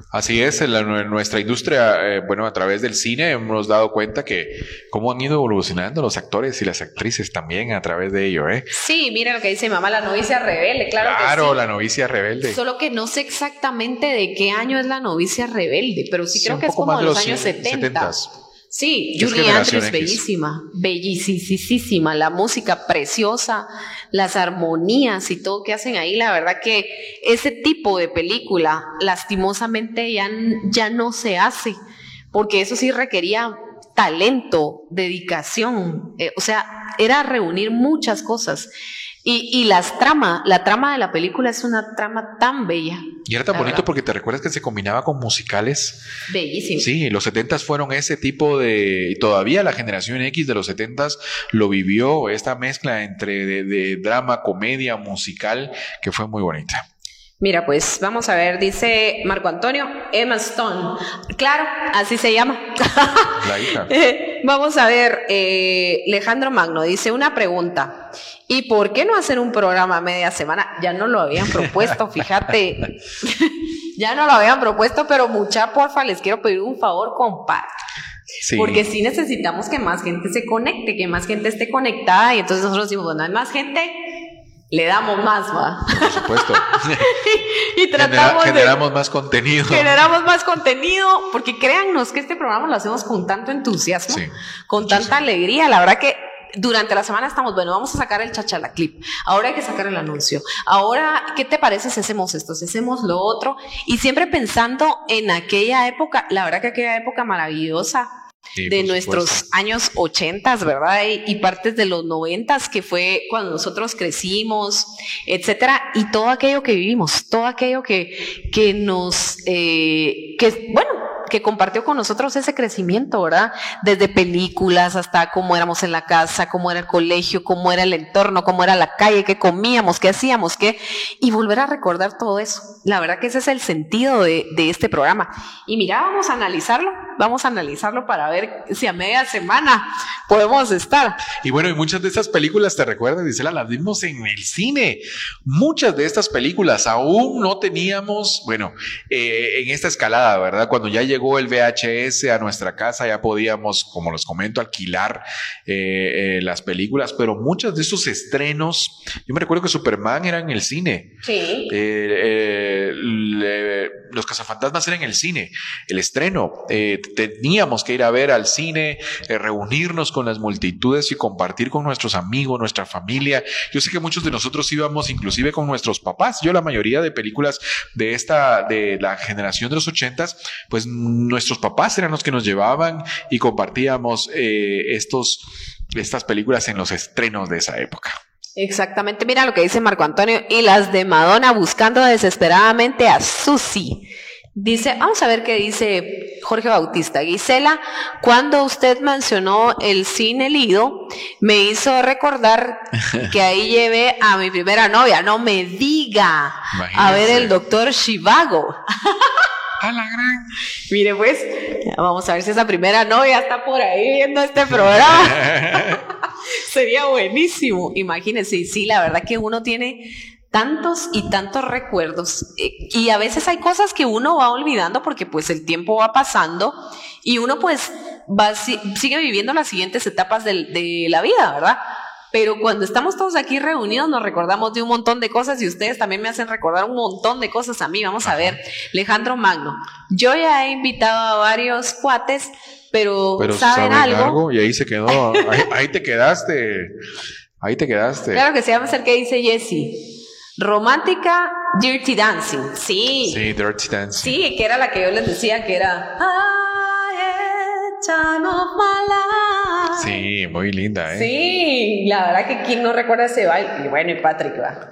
Así es, en la- en nuestra industria, eh, bueno, a través del cine hemos dado cuenta que cómo han ido evolucionando los actores y las actrices también a través de ello, ¿eh? Sí, mira lo que dice mamá, la novicia rebelde, claro, Claro, que sí. la novicia rebelde. Solo que no sé exactamente de qué año es la novicia rebelde, pero sí creo que es como de de los los años 70. 70s. Sí, Es Julie Andrews, X. bellísima, bellísima, la música preciosa, las armonías y todo que hacen ahí, la verdad que ese tipo de película lastimosamente ya, ya no se hace, porque eso sí requería talento, dedicación, eh, o sea, era reunir muchas cosas. Y, y las trama, la trama de la película es una trama tan bella, Y era tan bonito verdad. porque te recuerdas que se combinaba con musicales. bellísima. Sí, los 70s fueron ese tipo de... Y todavía la generación X de los 70s lo vivió, esta mezcla entre de, de drama, comedia, musical, que fue muy bonita. Mira, pues vamos a ver, dice Marco Antonio, Emma Stone. Claro, así se llama. La hija. Eh, vamos a ver, eh, Alejandro Magno dice una pregunta. ¿Y por qué no hacer un programa media semana? Ya no lo habían propuesto, fíjate. ya no lo habían propuesto, pero mucha, porfa, les quiero pedir un favor, compartan. Sí. Porque sí necesitamos que más gente se conecte, que más gente esté conectada. Y entonces nosotros decimos, bueno, hay más gente, le damos más, va. Por supuesto. y Genera- tratamos de generamos más contenido. generamos más contenido, porque créannos que este programa lo hacemos con tanto entusiasmo, Sí, con tanta alegría. La verdad que durante la semana estamos, bueno, vamos a sacar el chachala clip, ahora hay que sacar el anuncio, ahora, ¿qué te parece si hacemos esto, si hacemos lo otro? Y siempre pensando en aquella época, la verdad que aquella época maravillosa Sí, de nuestros supuesto. años ochentas, ¿verdad? Y, y partes de los noventas, que fue cuando nosotros crecimos, etcétera, y todo aquello que vivimos, todo aquello que, que nos, eh, que, bueno, que compartió con nosotros ese crecimiento, ¿verdad? Desde películas hasta cómo éramos en la casa, cómo era el colegio, cómo era el entorno, cómo era la calle, qué comíamos, qué hacíamos, qué, y volver a recordar todo eso. La verdad que ese es el sentido de, este programa. Y mira, vamos a analizarlo, vamos a analizarlo para ver si a media semana podemos estar. Y bueno, y muchas de estas películas, te recuerdas, Gisela, las vimos en el cine. Muchas de estas películas aún no teníamos, bueno, eh, en esta escalada, ¿verdad? Cuando ya llegó el VHS a nuestra casa, ya podíamos, como les comento, alquilar eh, eh, las películas, pero muchos de esos estrenos, yo me recuerdo que Superman era en el cine. Sí. Eh, le- los cazafantasmas eran en el cine, el estreno. Teníamos que ir a ver al cine, reunirnos con las multitudes y compartir con nuestros amigos, nuestra familia. Yo sé que muchos de nosotros íbamos inclusive con nuestros papás. Yo la mayoría de películas de esta, de la generación de los ochentas, pues nuestros papás eran los que nos llevaban y compartíamos eh, estos, estas películas en los estrenos de esa época. Exactamente, mira lo que dice Marco Antonio. Y las de Madonna buscando desesperadamente a Susi. Dice, vamos a ver qué dice Jorge Bautista. Gisela, cuando usted mencionó el cine Lido, me hizo recordar que ahí llevé a mi primera novia. No me diga. A ver el doctor Shivago. A la gran. Mire pues, vamos a ver si esa primera novia está por ahí viendo este programa. Sería buenísimo. Imagínense, y sí, la verdad que uno tiene tantos y tantos recuerdos eh, y a veces hay cosas que uno va olvidando porque pues el tiempo va pasando y uno pues va, si- sigue viviendo las siguientes etapas del- de, la vida, ¿verdad? Pero cuando estamos todos aquí reunidos nos recordamos de un montón de cosas y ustedes también me hacen recordar un montón de cosas a mí. Vamos a ver, Alejandro Magno. Yo ya he invitado a varios cuates, pero, ¿saben, algo? Y ahí se quedó, ahí, te quedaste, ahí te quedaste. Claro que sí, vamos a ver qué dice Jessie. Romántica, Dirty Dancing. Sí. Sí, Dirty Dancing. Sí, que era la que yo les decía que era. Time of my life. Sí, muy linda, ¿eh? Sí, la verdad que quién no recuerda ese baile. Y bueno, y Patrick va.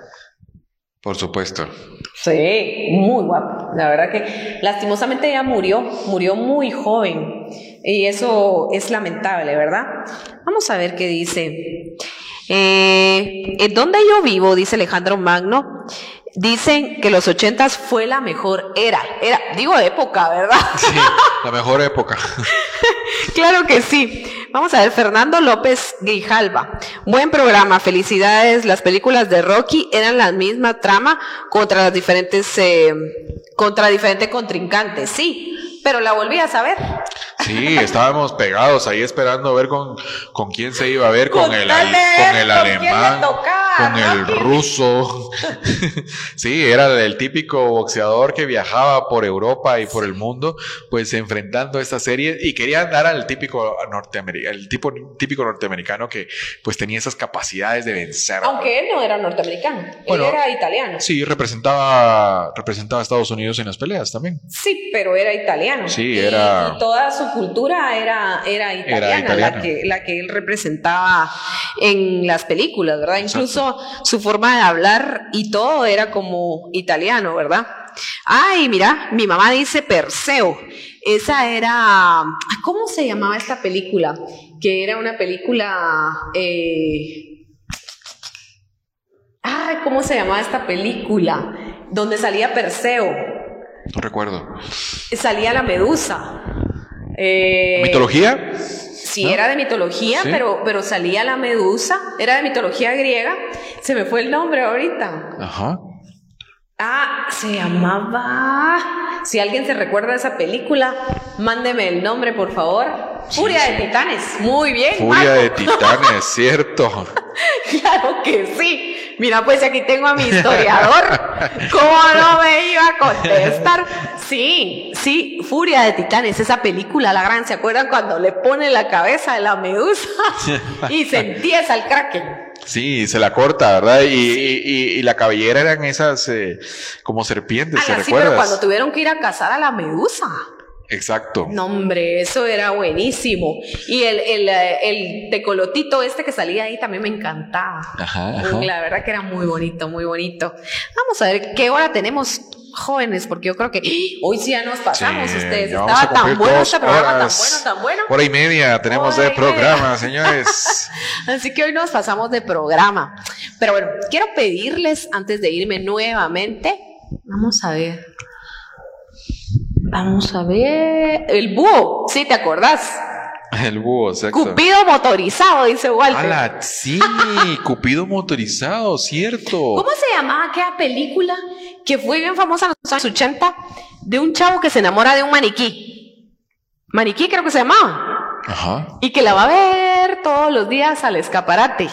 Por supuesto. Sí, muy guapo. La verdad que lastimosamente ella murió, murió muy joven. Y eso es lamentable, ¿verdad? Vamos a ver qué dice. Eh, ¿En dónde yo vivo? Dice Alejandro Magno. Dicen que los ochentas fue la mejor era. Era, digo época, ¿verdad? Sí, la mejor época. claro que sí. Vamos a ver, Fernando López Grijalva. Buen programa, felicidades. Las películas de Rocky eran la misma trama contra las diferentes, eh, contra diferentes contrincantes. Sí, pero la volví a saber. Sí, estábamos pegados ahí esperando a ver con, con quién se iba a ver, con, el, con el alemán, con el ruso. sí, era el típico boxeador que viajaba por Europa y por el mundo, pues enfrentando esta serie y querían dar al típico norteamericano, el tipo, típico norteamericano que pues tenía esas capacidades de vencer. Aunque él no era norteamericano, él era italiano. Sí, representaba, representaba a Estados Unidos en las peleas también. Sí, pero era italiano. Sí, era. Y toda su cultura era, era italiana, La, que, la que él representaba en las películas, ¿verdad? Incluso su forma de hablar y todo era como italiano, ¿verdad? Ay, mira, mi mamá dice Perseo. Esa era, ¿cómo se llamaba esta película? Que era una película... Eh, ay, ¿cómo se llamaba esta película? Donde salía Perseo. No recuerdo. Salía la medusa. Eh, ¿Mitología? Sí, era de mitología, pero, pero salía la medusa, era de mitología griega. Se me fue el nombre ahorita. Ajá. Ah, se llamaba. Si alguien se recuerda de esa película, mándeme el nombre, por favor. Furia de Titanes. Muy bien. Furia de Titanes, cierto. claro que sí. Mira, pues aquí tengo a mi historiador. ¿Cómo no me iba a contestar? Sí, sí, Furia de Titanes, esa película, la gran, ¿se acuerdan cuando le pone la cabeza de la medusa y se empieza el kraken? Sí, se la corta, ¿verdad? Y, la cabellera eran esas eh, como serpientes, ¿se sí, pero cuando tuvieron que ir a cazar a la medusa. Exacto. No, hombre, eso era buenísimo. Y el, el, eh, el tecolotito este que salía ahí también me encantaba. Ajá, La verdad que era muy bonito, muy bonito. Vamos a ver qué hora tenemos jóvenes, porque yo creo que ¡ah! hoy sí ya nos pasamos ustedes. Estaba tan bueno este programa, tan bueno, tan bueno. Hora y media tenemos de programa, señores. Así que hoy nos pasamos de programa. Pero bueno, quiero pedirles antes de irme nuevamente, vamos a ver. Vamos a ver. El búho, ¿sí te acordás? El búho, exacto. Cupido motorizado, dice Walter. ¡Hala! Sí, Cupido motorizado, cierto. ¿Cómo se llamaba aquella película que fue bien famosa en los años 80 de un chavo que se enamora de un maniquí? Maniquí creo que se llamaba. Ajá. Y que la va a ver todos los días al escaparate.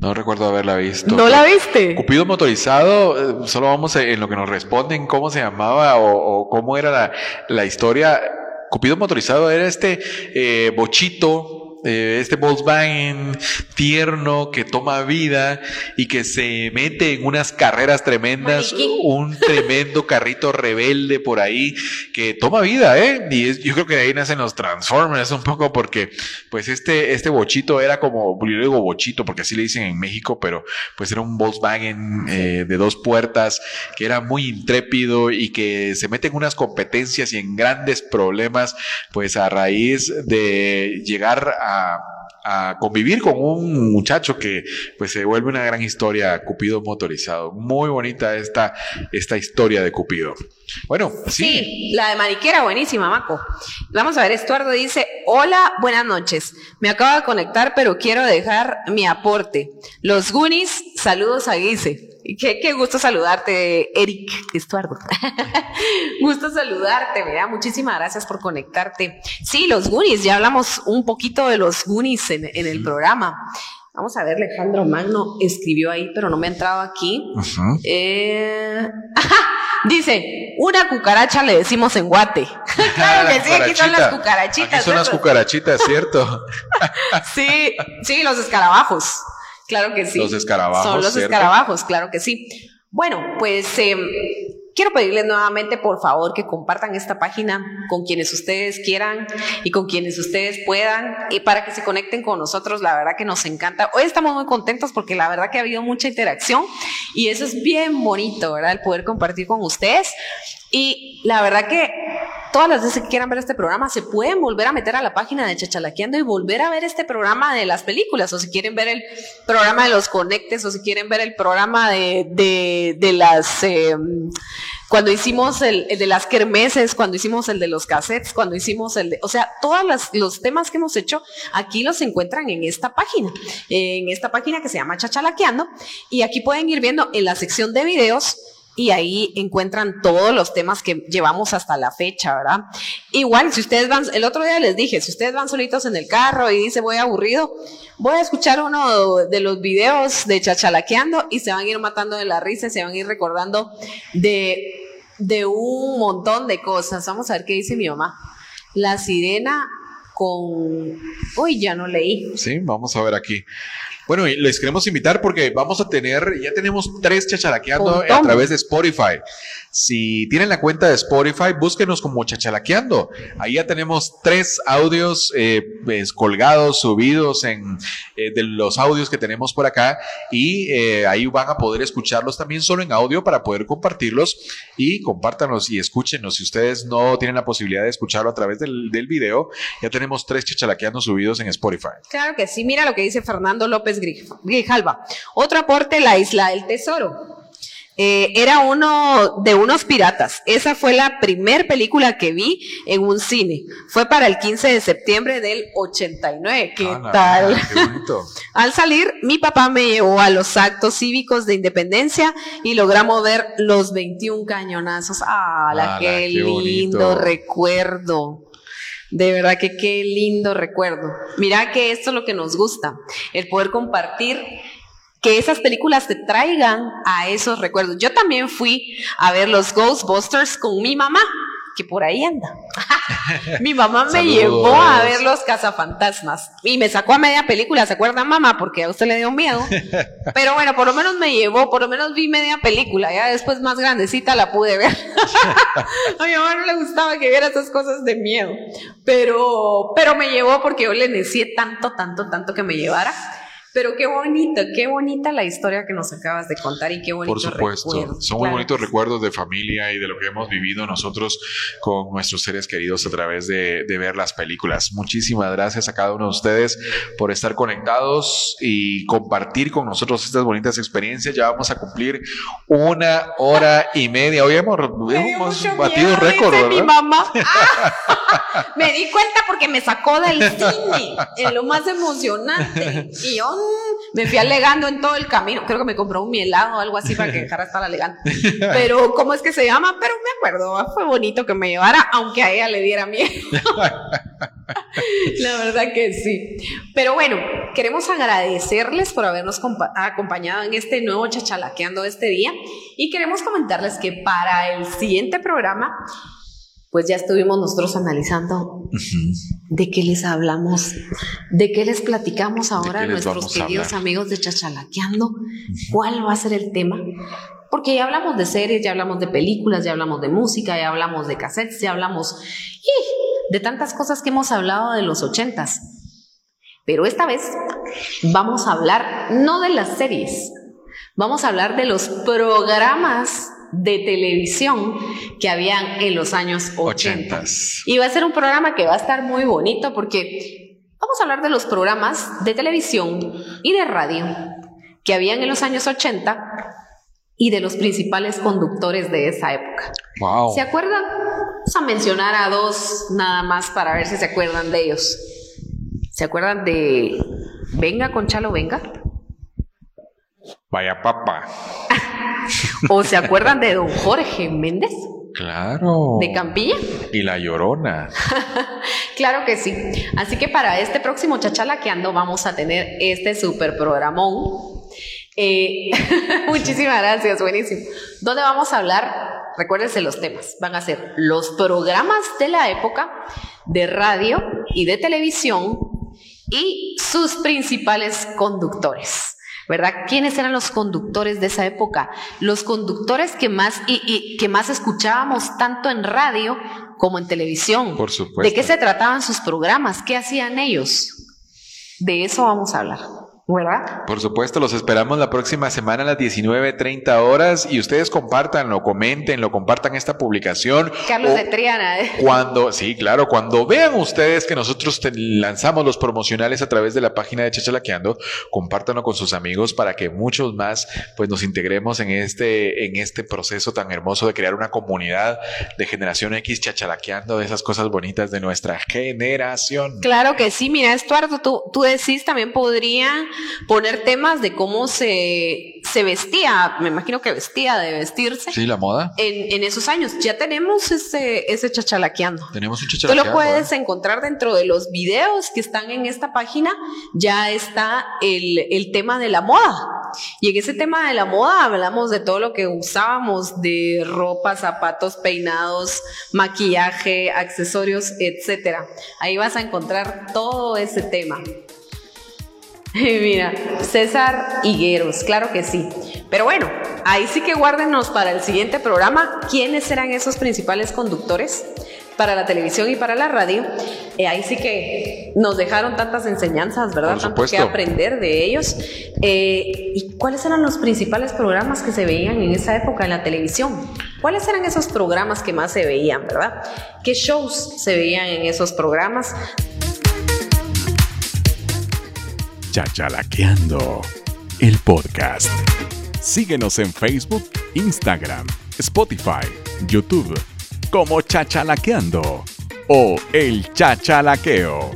No recuerdo haberla visto. ¿No la viste? Cupido motorizado, eh, solo vamos en lo que nos responden cómo se llamaba o, cómo era la, la, historia. Cupido motorizado era este eh, bochito eh, este Volkswagen tierno que toma vida y que se mete en unas carreras tremendas, un tremendo carrito rebelde por ahí que toma vida, ¿eh? Y yo creo que de ahí nacen los Transformers un poco porque pues este, este bochito era como, yo digo bochito porque así le dicen en México, pero pues era un Volkswagen eh, de dos puertas que era muy intrépido y que se mete en unas competencias y en grandes problemas pues a raíz de llegar a a, convivir con un muchacho que pues se vuelve una gran historia, Cupido motorizado. Muy bonita esta, esta historia de Cupido. Bueno, sí. la de Mariquera, buenísima, Maco. Vamos a ver, Estuardo dice, hola, buenas noches. Me acabo de conectar, pero quiero dejar mi aporte. Los Goonies, saludos a Guise. Qué, qué gusto saludarte, Eric Estuardo. gusto saludarte, mira, muchísimas gracias por conectarte. Sí, los Goonies, ya hablamos un poquito de los Goonies en, en el programa. Vamos a ver, Alejandro Magno escribió ahí, pero no me ha entrado aquí. Eh, dice, una cucaracha le decimos en guate. claro que sí, aquí son las cucarachitas. Aquí son las cucarachitas, ¿cierto? sí, sí, los escarabajos. Claro que sí. Los escarabajos. Son los escarabajos, claro que sí. Bueno, pues em, quiero pedirles nuevamente, por favor, que compartan esta página con quienes ustedes quieran y con quienes ustedes puedan y para que se conecten con nosotros. La verdad que nos encanta. Hoy estamos muy contentos porque la verdad que ha habido mucha interacción y eso es bien bonito, ¿verdad? El poder compartir con ustedes. Y la verdad que todas las veces que quieran ver este programa se pueden volver a meter a la página de Chachalaqueando y volver a ver este programa de las películas, o si quieren ver el programa de los conectes, o si quieren ver el programa de, de, de las... Eh, cuando hicimos el, de las kermeses, cuando hicimos el de los cassettes, cuando hicimos el de, o sea, todos los temas que hemos hecho aquí los encuentran en esta página, en esta página que se llama Chachalaqueando, y aquí pueden ir viendo en la sección de videos y ahí encuentran todos los temas que llevamos hasta la fecha, ¿verdad? Igual, si ustedes van, el otro día les dije, si ustedes van solitos en el carro y dice voy aburrido, voy a escuchar uno de los videos de Chachalaqueando y se van a ir matando de la risa, se van a ir recordando de, de un montón de cosas. Vamos a ver qué dice mi mamá. La sirena con... Uy, ya no leí. Sí, vamos a ver aquí. Bueno, y les queremos invitar porque vamos a tener, ya tenemos tres chacharaqueando a través de Spotify. Si tienen la cuenta de Spotify, búsquenos como Chachalaqueando. Ahí ya tenemos tres audios eh, pues, colgados, subidos en eh, de los audios que tenemos por acá y eh, ahí van a poder escucharlos también solo en audio para poder compartirlos y compártanos y escúchenos. Si ustedes no tienen la posibilidad de escucharlo a través del, del video, ya tenemos tres Chachalaqueando subidos en Spotify. Claro que sí. Mira lo que dice Fernando López Grijalva. Otro aporte, la isla del tesoro. Eh, era uno de unos piratas. Esa fue la primer película que vi en un cine. Fue para el 15 de septiembre del 89. ¿Qué tal? Al salir, mi papá me llevó a los actos cívicos de independencia y logramos ver los 21 cañonazos. ¡Ah, qué, lindo recuerdo! De verdad que qué lindo recuerdo. Mira que esto es lo que nos gusta, el poder compartir que esas películas te traigan a esos recuerdos. Yo también fui a ver los Ghostbusters con mi mamá, que por ahí anda. mi mamá me llevó a ver los cazafantasmas y me sacó a media película, ¿se acuerdan mamá? Porque a usted le dio miedo. Pero bueno, por lo menos me llevó, por lo menos vi media película, ya después más grandecita la pude ver. a mi mamá no le gustaba que viera esas cosas de miedo, pero, pero me llevó porque yo le necesité tanto, tanto, tanto que me llevara pero qué bonito, qué bonita la historia que nos acabas de contar y qué bonito. Por supuesto, son muy bonitos recuerdos de familia y de lo que hemos vivido nosotros con nuestros seres queridos a través de, de, ver las películas. Muchísimas gracias a cada uno de ustedes por estar conectados y compartir con nosotros estas bonitas experiencias. Ya vamos a cumplir una hora y media. Hoy hemos, hemos batido récord, ¿verdad? Mi mamá. Ah, me di cuenta porque me sacó del cine en lo más emocionante y yo me fui alegando en todo el camino. Creo que me compró un mielado o algo así para que dejara estar alegando. Pero, ¿cómo es que se llama? Pero me acuerdo, fue bonito que me llevara, aunque a ella le diera miedo. La verdad que sí. Pero bueno, queremos agradecerles por habernos acompañado en este nuevo chachalaqueando este día y queremos comentarles que para el siguiente programa pues ya estuvimos nosotros analizando de qué les hablamos, de qué les platicamos ahora a nuestros queridos amigos de Chachalaqueando, cuál va a ser el tema. Porque ya hablamos de series, ya hablamos de películas, ya hablamos de música, ya hablamos de cassettes, ya hablamos de tantas cosas que hemos hablado de los ochentas. Pero esta vez vamos a hablar no de las series, vamos a hablar de los programas de televisión que habían en los años 80. Y va a ser un programa que va a estar muy bonito porque vamos a hablar de los programas de televisión y de radio que habían en los años 80 y de los principales conductores de esa época. ¿Se acuerdan? Vamos a mencionar a dos nada más para ver si se acuerdan de ellos. ¿Se acuerdan de Venga con Chalo Venga? Vaya papa. ¿O se acuerdan de don Jorge Méndez? Claro. ¿De Campilla? Y la Llorona. Claro que sí. Así que para este próximo Chachalaqueando vamos a tener este super programón. Eh, muchísimas gracias, buenísimo. ¿Dónde vamos a hablar? Recuérdense los temas. Van a ser los programas de la época de radio y de televisión y sus principales conductores. ¿Verdad? ¿Quiénes eran los conductores de esa época? Los conductores que más, y, que más escuchábamos tanto en radio como en televisión. Por supuesto. ¿De qué se trataban sus programas? ¿Qué hacían ellos? De eso vamos a hablar. ¿Verdad? Por supuesto, los esperamos la próxima semana a las 19.30 horas y ustedes compartanlo, comenten, lo compartan esta publicación. Carlos de Triana. ¿eh? Cuando, sí, claro, cuando vean ustedes que nosotros lanzamos los promocionales a través de la página de Chachalaqueando, compártanlo con sus amigos para que muchos más pues nos integremos en este, en este proceso tan hermoso de crear una comunidad de generación X chachalaqueando de esas cosas bonitas de nuestra generación. Claro que sí, mira, Estuardo, tú, tú decís también podría poner temas de cómo se, se vestía, me imagino que vestía de vestirse. Sí, la moda. En, en esos años. Ya tenemos ese, ese chachalaqueando. Tenemos un chachalaqueando. Tú lo puedes encontrar dentro de los videos que están en esta página. Ya está el, el tema de la moda. Y en ese tema de la moda hablamos de todo lo que usábamos de ropa, zapatos, peinados, maquillaje, accesorios, etcétera. Ahí vas a encontrar todo ese tema. Mira, César Higueros, claro que sí. Pero bueno, ahí sí que guárdenos para el siguiente programa quiénes serán esos principales conductores para la televisión y para la radio. Eh, ahí sí que nos dejaron tantas enseñanzas, ¿verdad? Tanto que aprender de ellos. Eh, ¿Y cuáles eran los principales programas que se veían en esa época en la televisión? ¿Cuáles eran esos programas que más se veían, verdad? ¿Qué shows se veían en esos programas? Chachalaqueando, el podcast. Síguenos en Facebook, Instagram, Spotify, YouTube, como Chachalaqueando o El Chachalaqueo.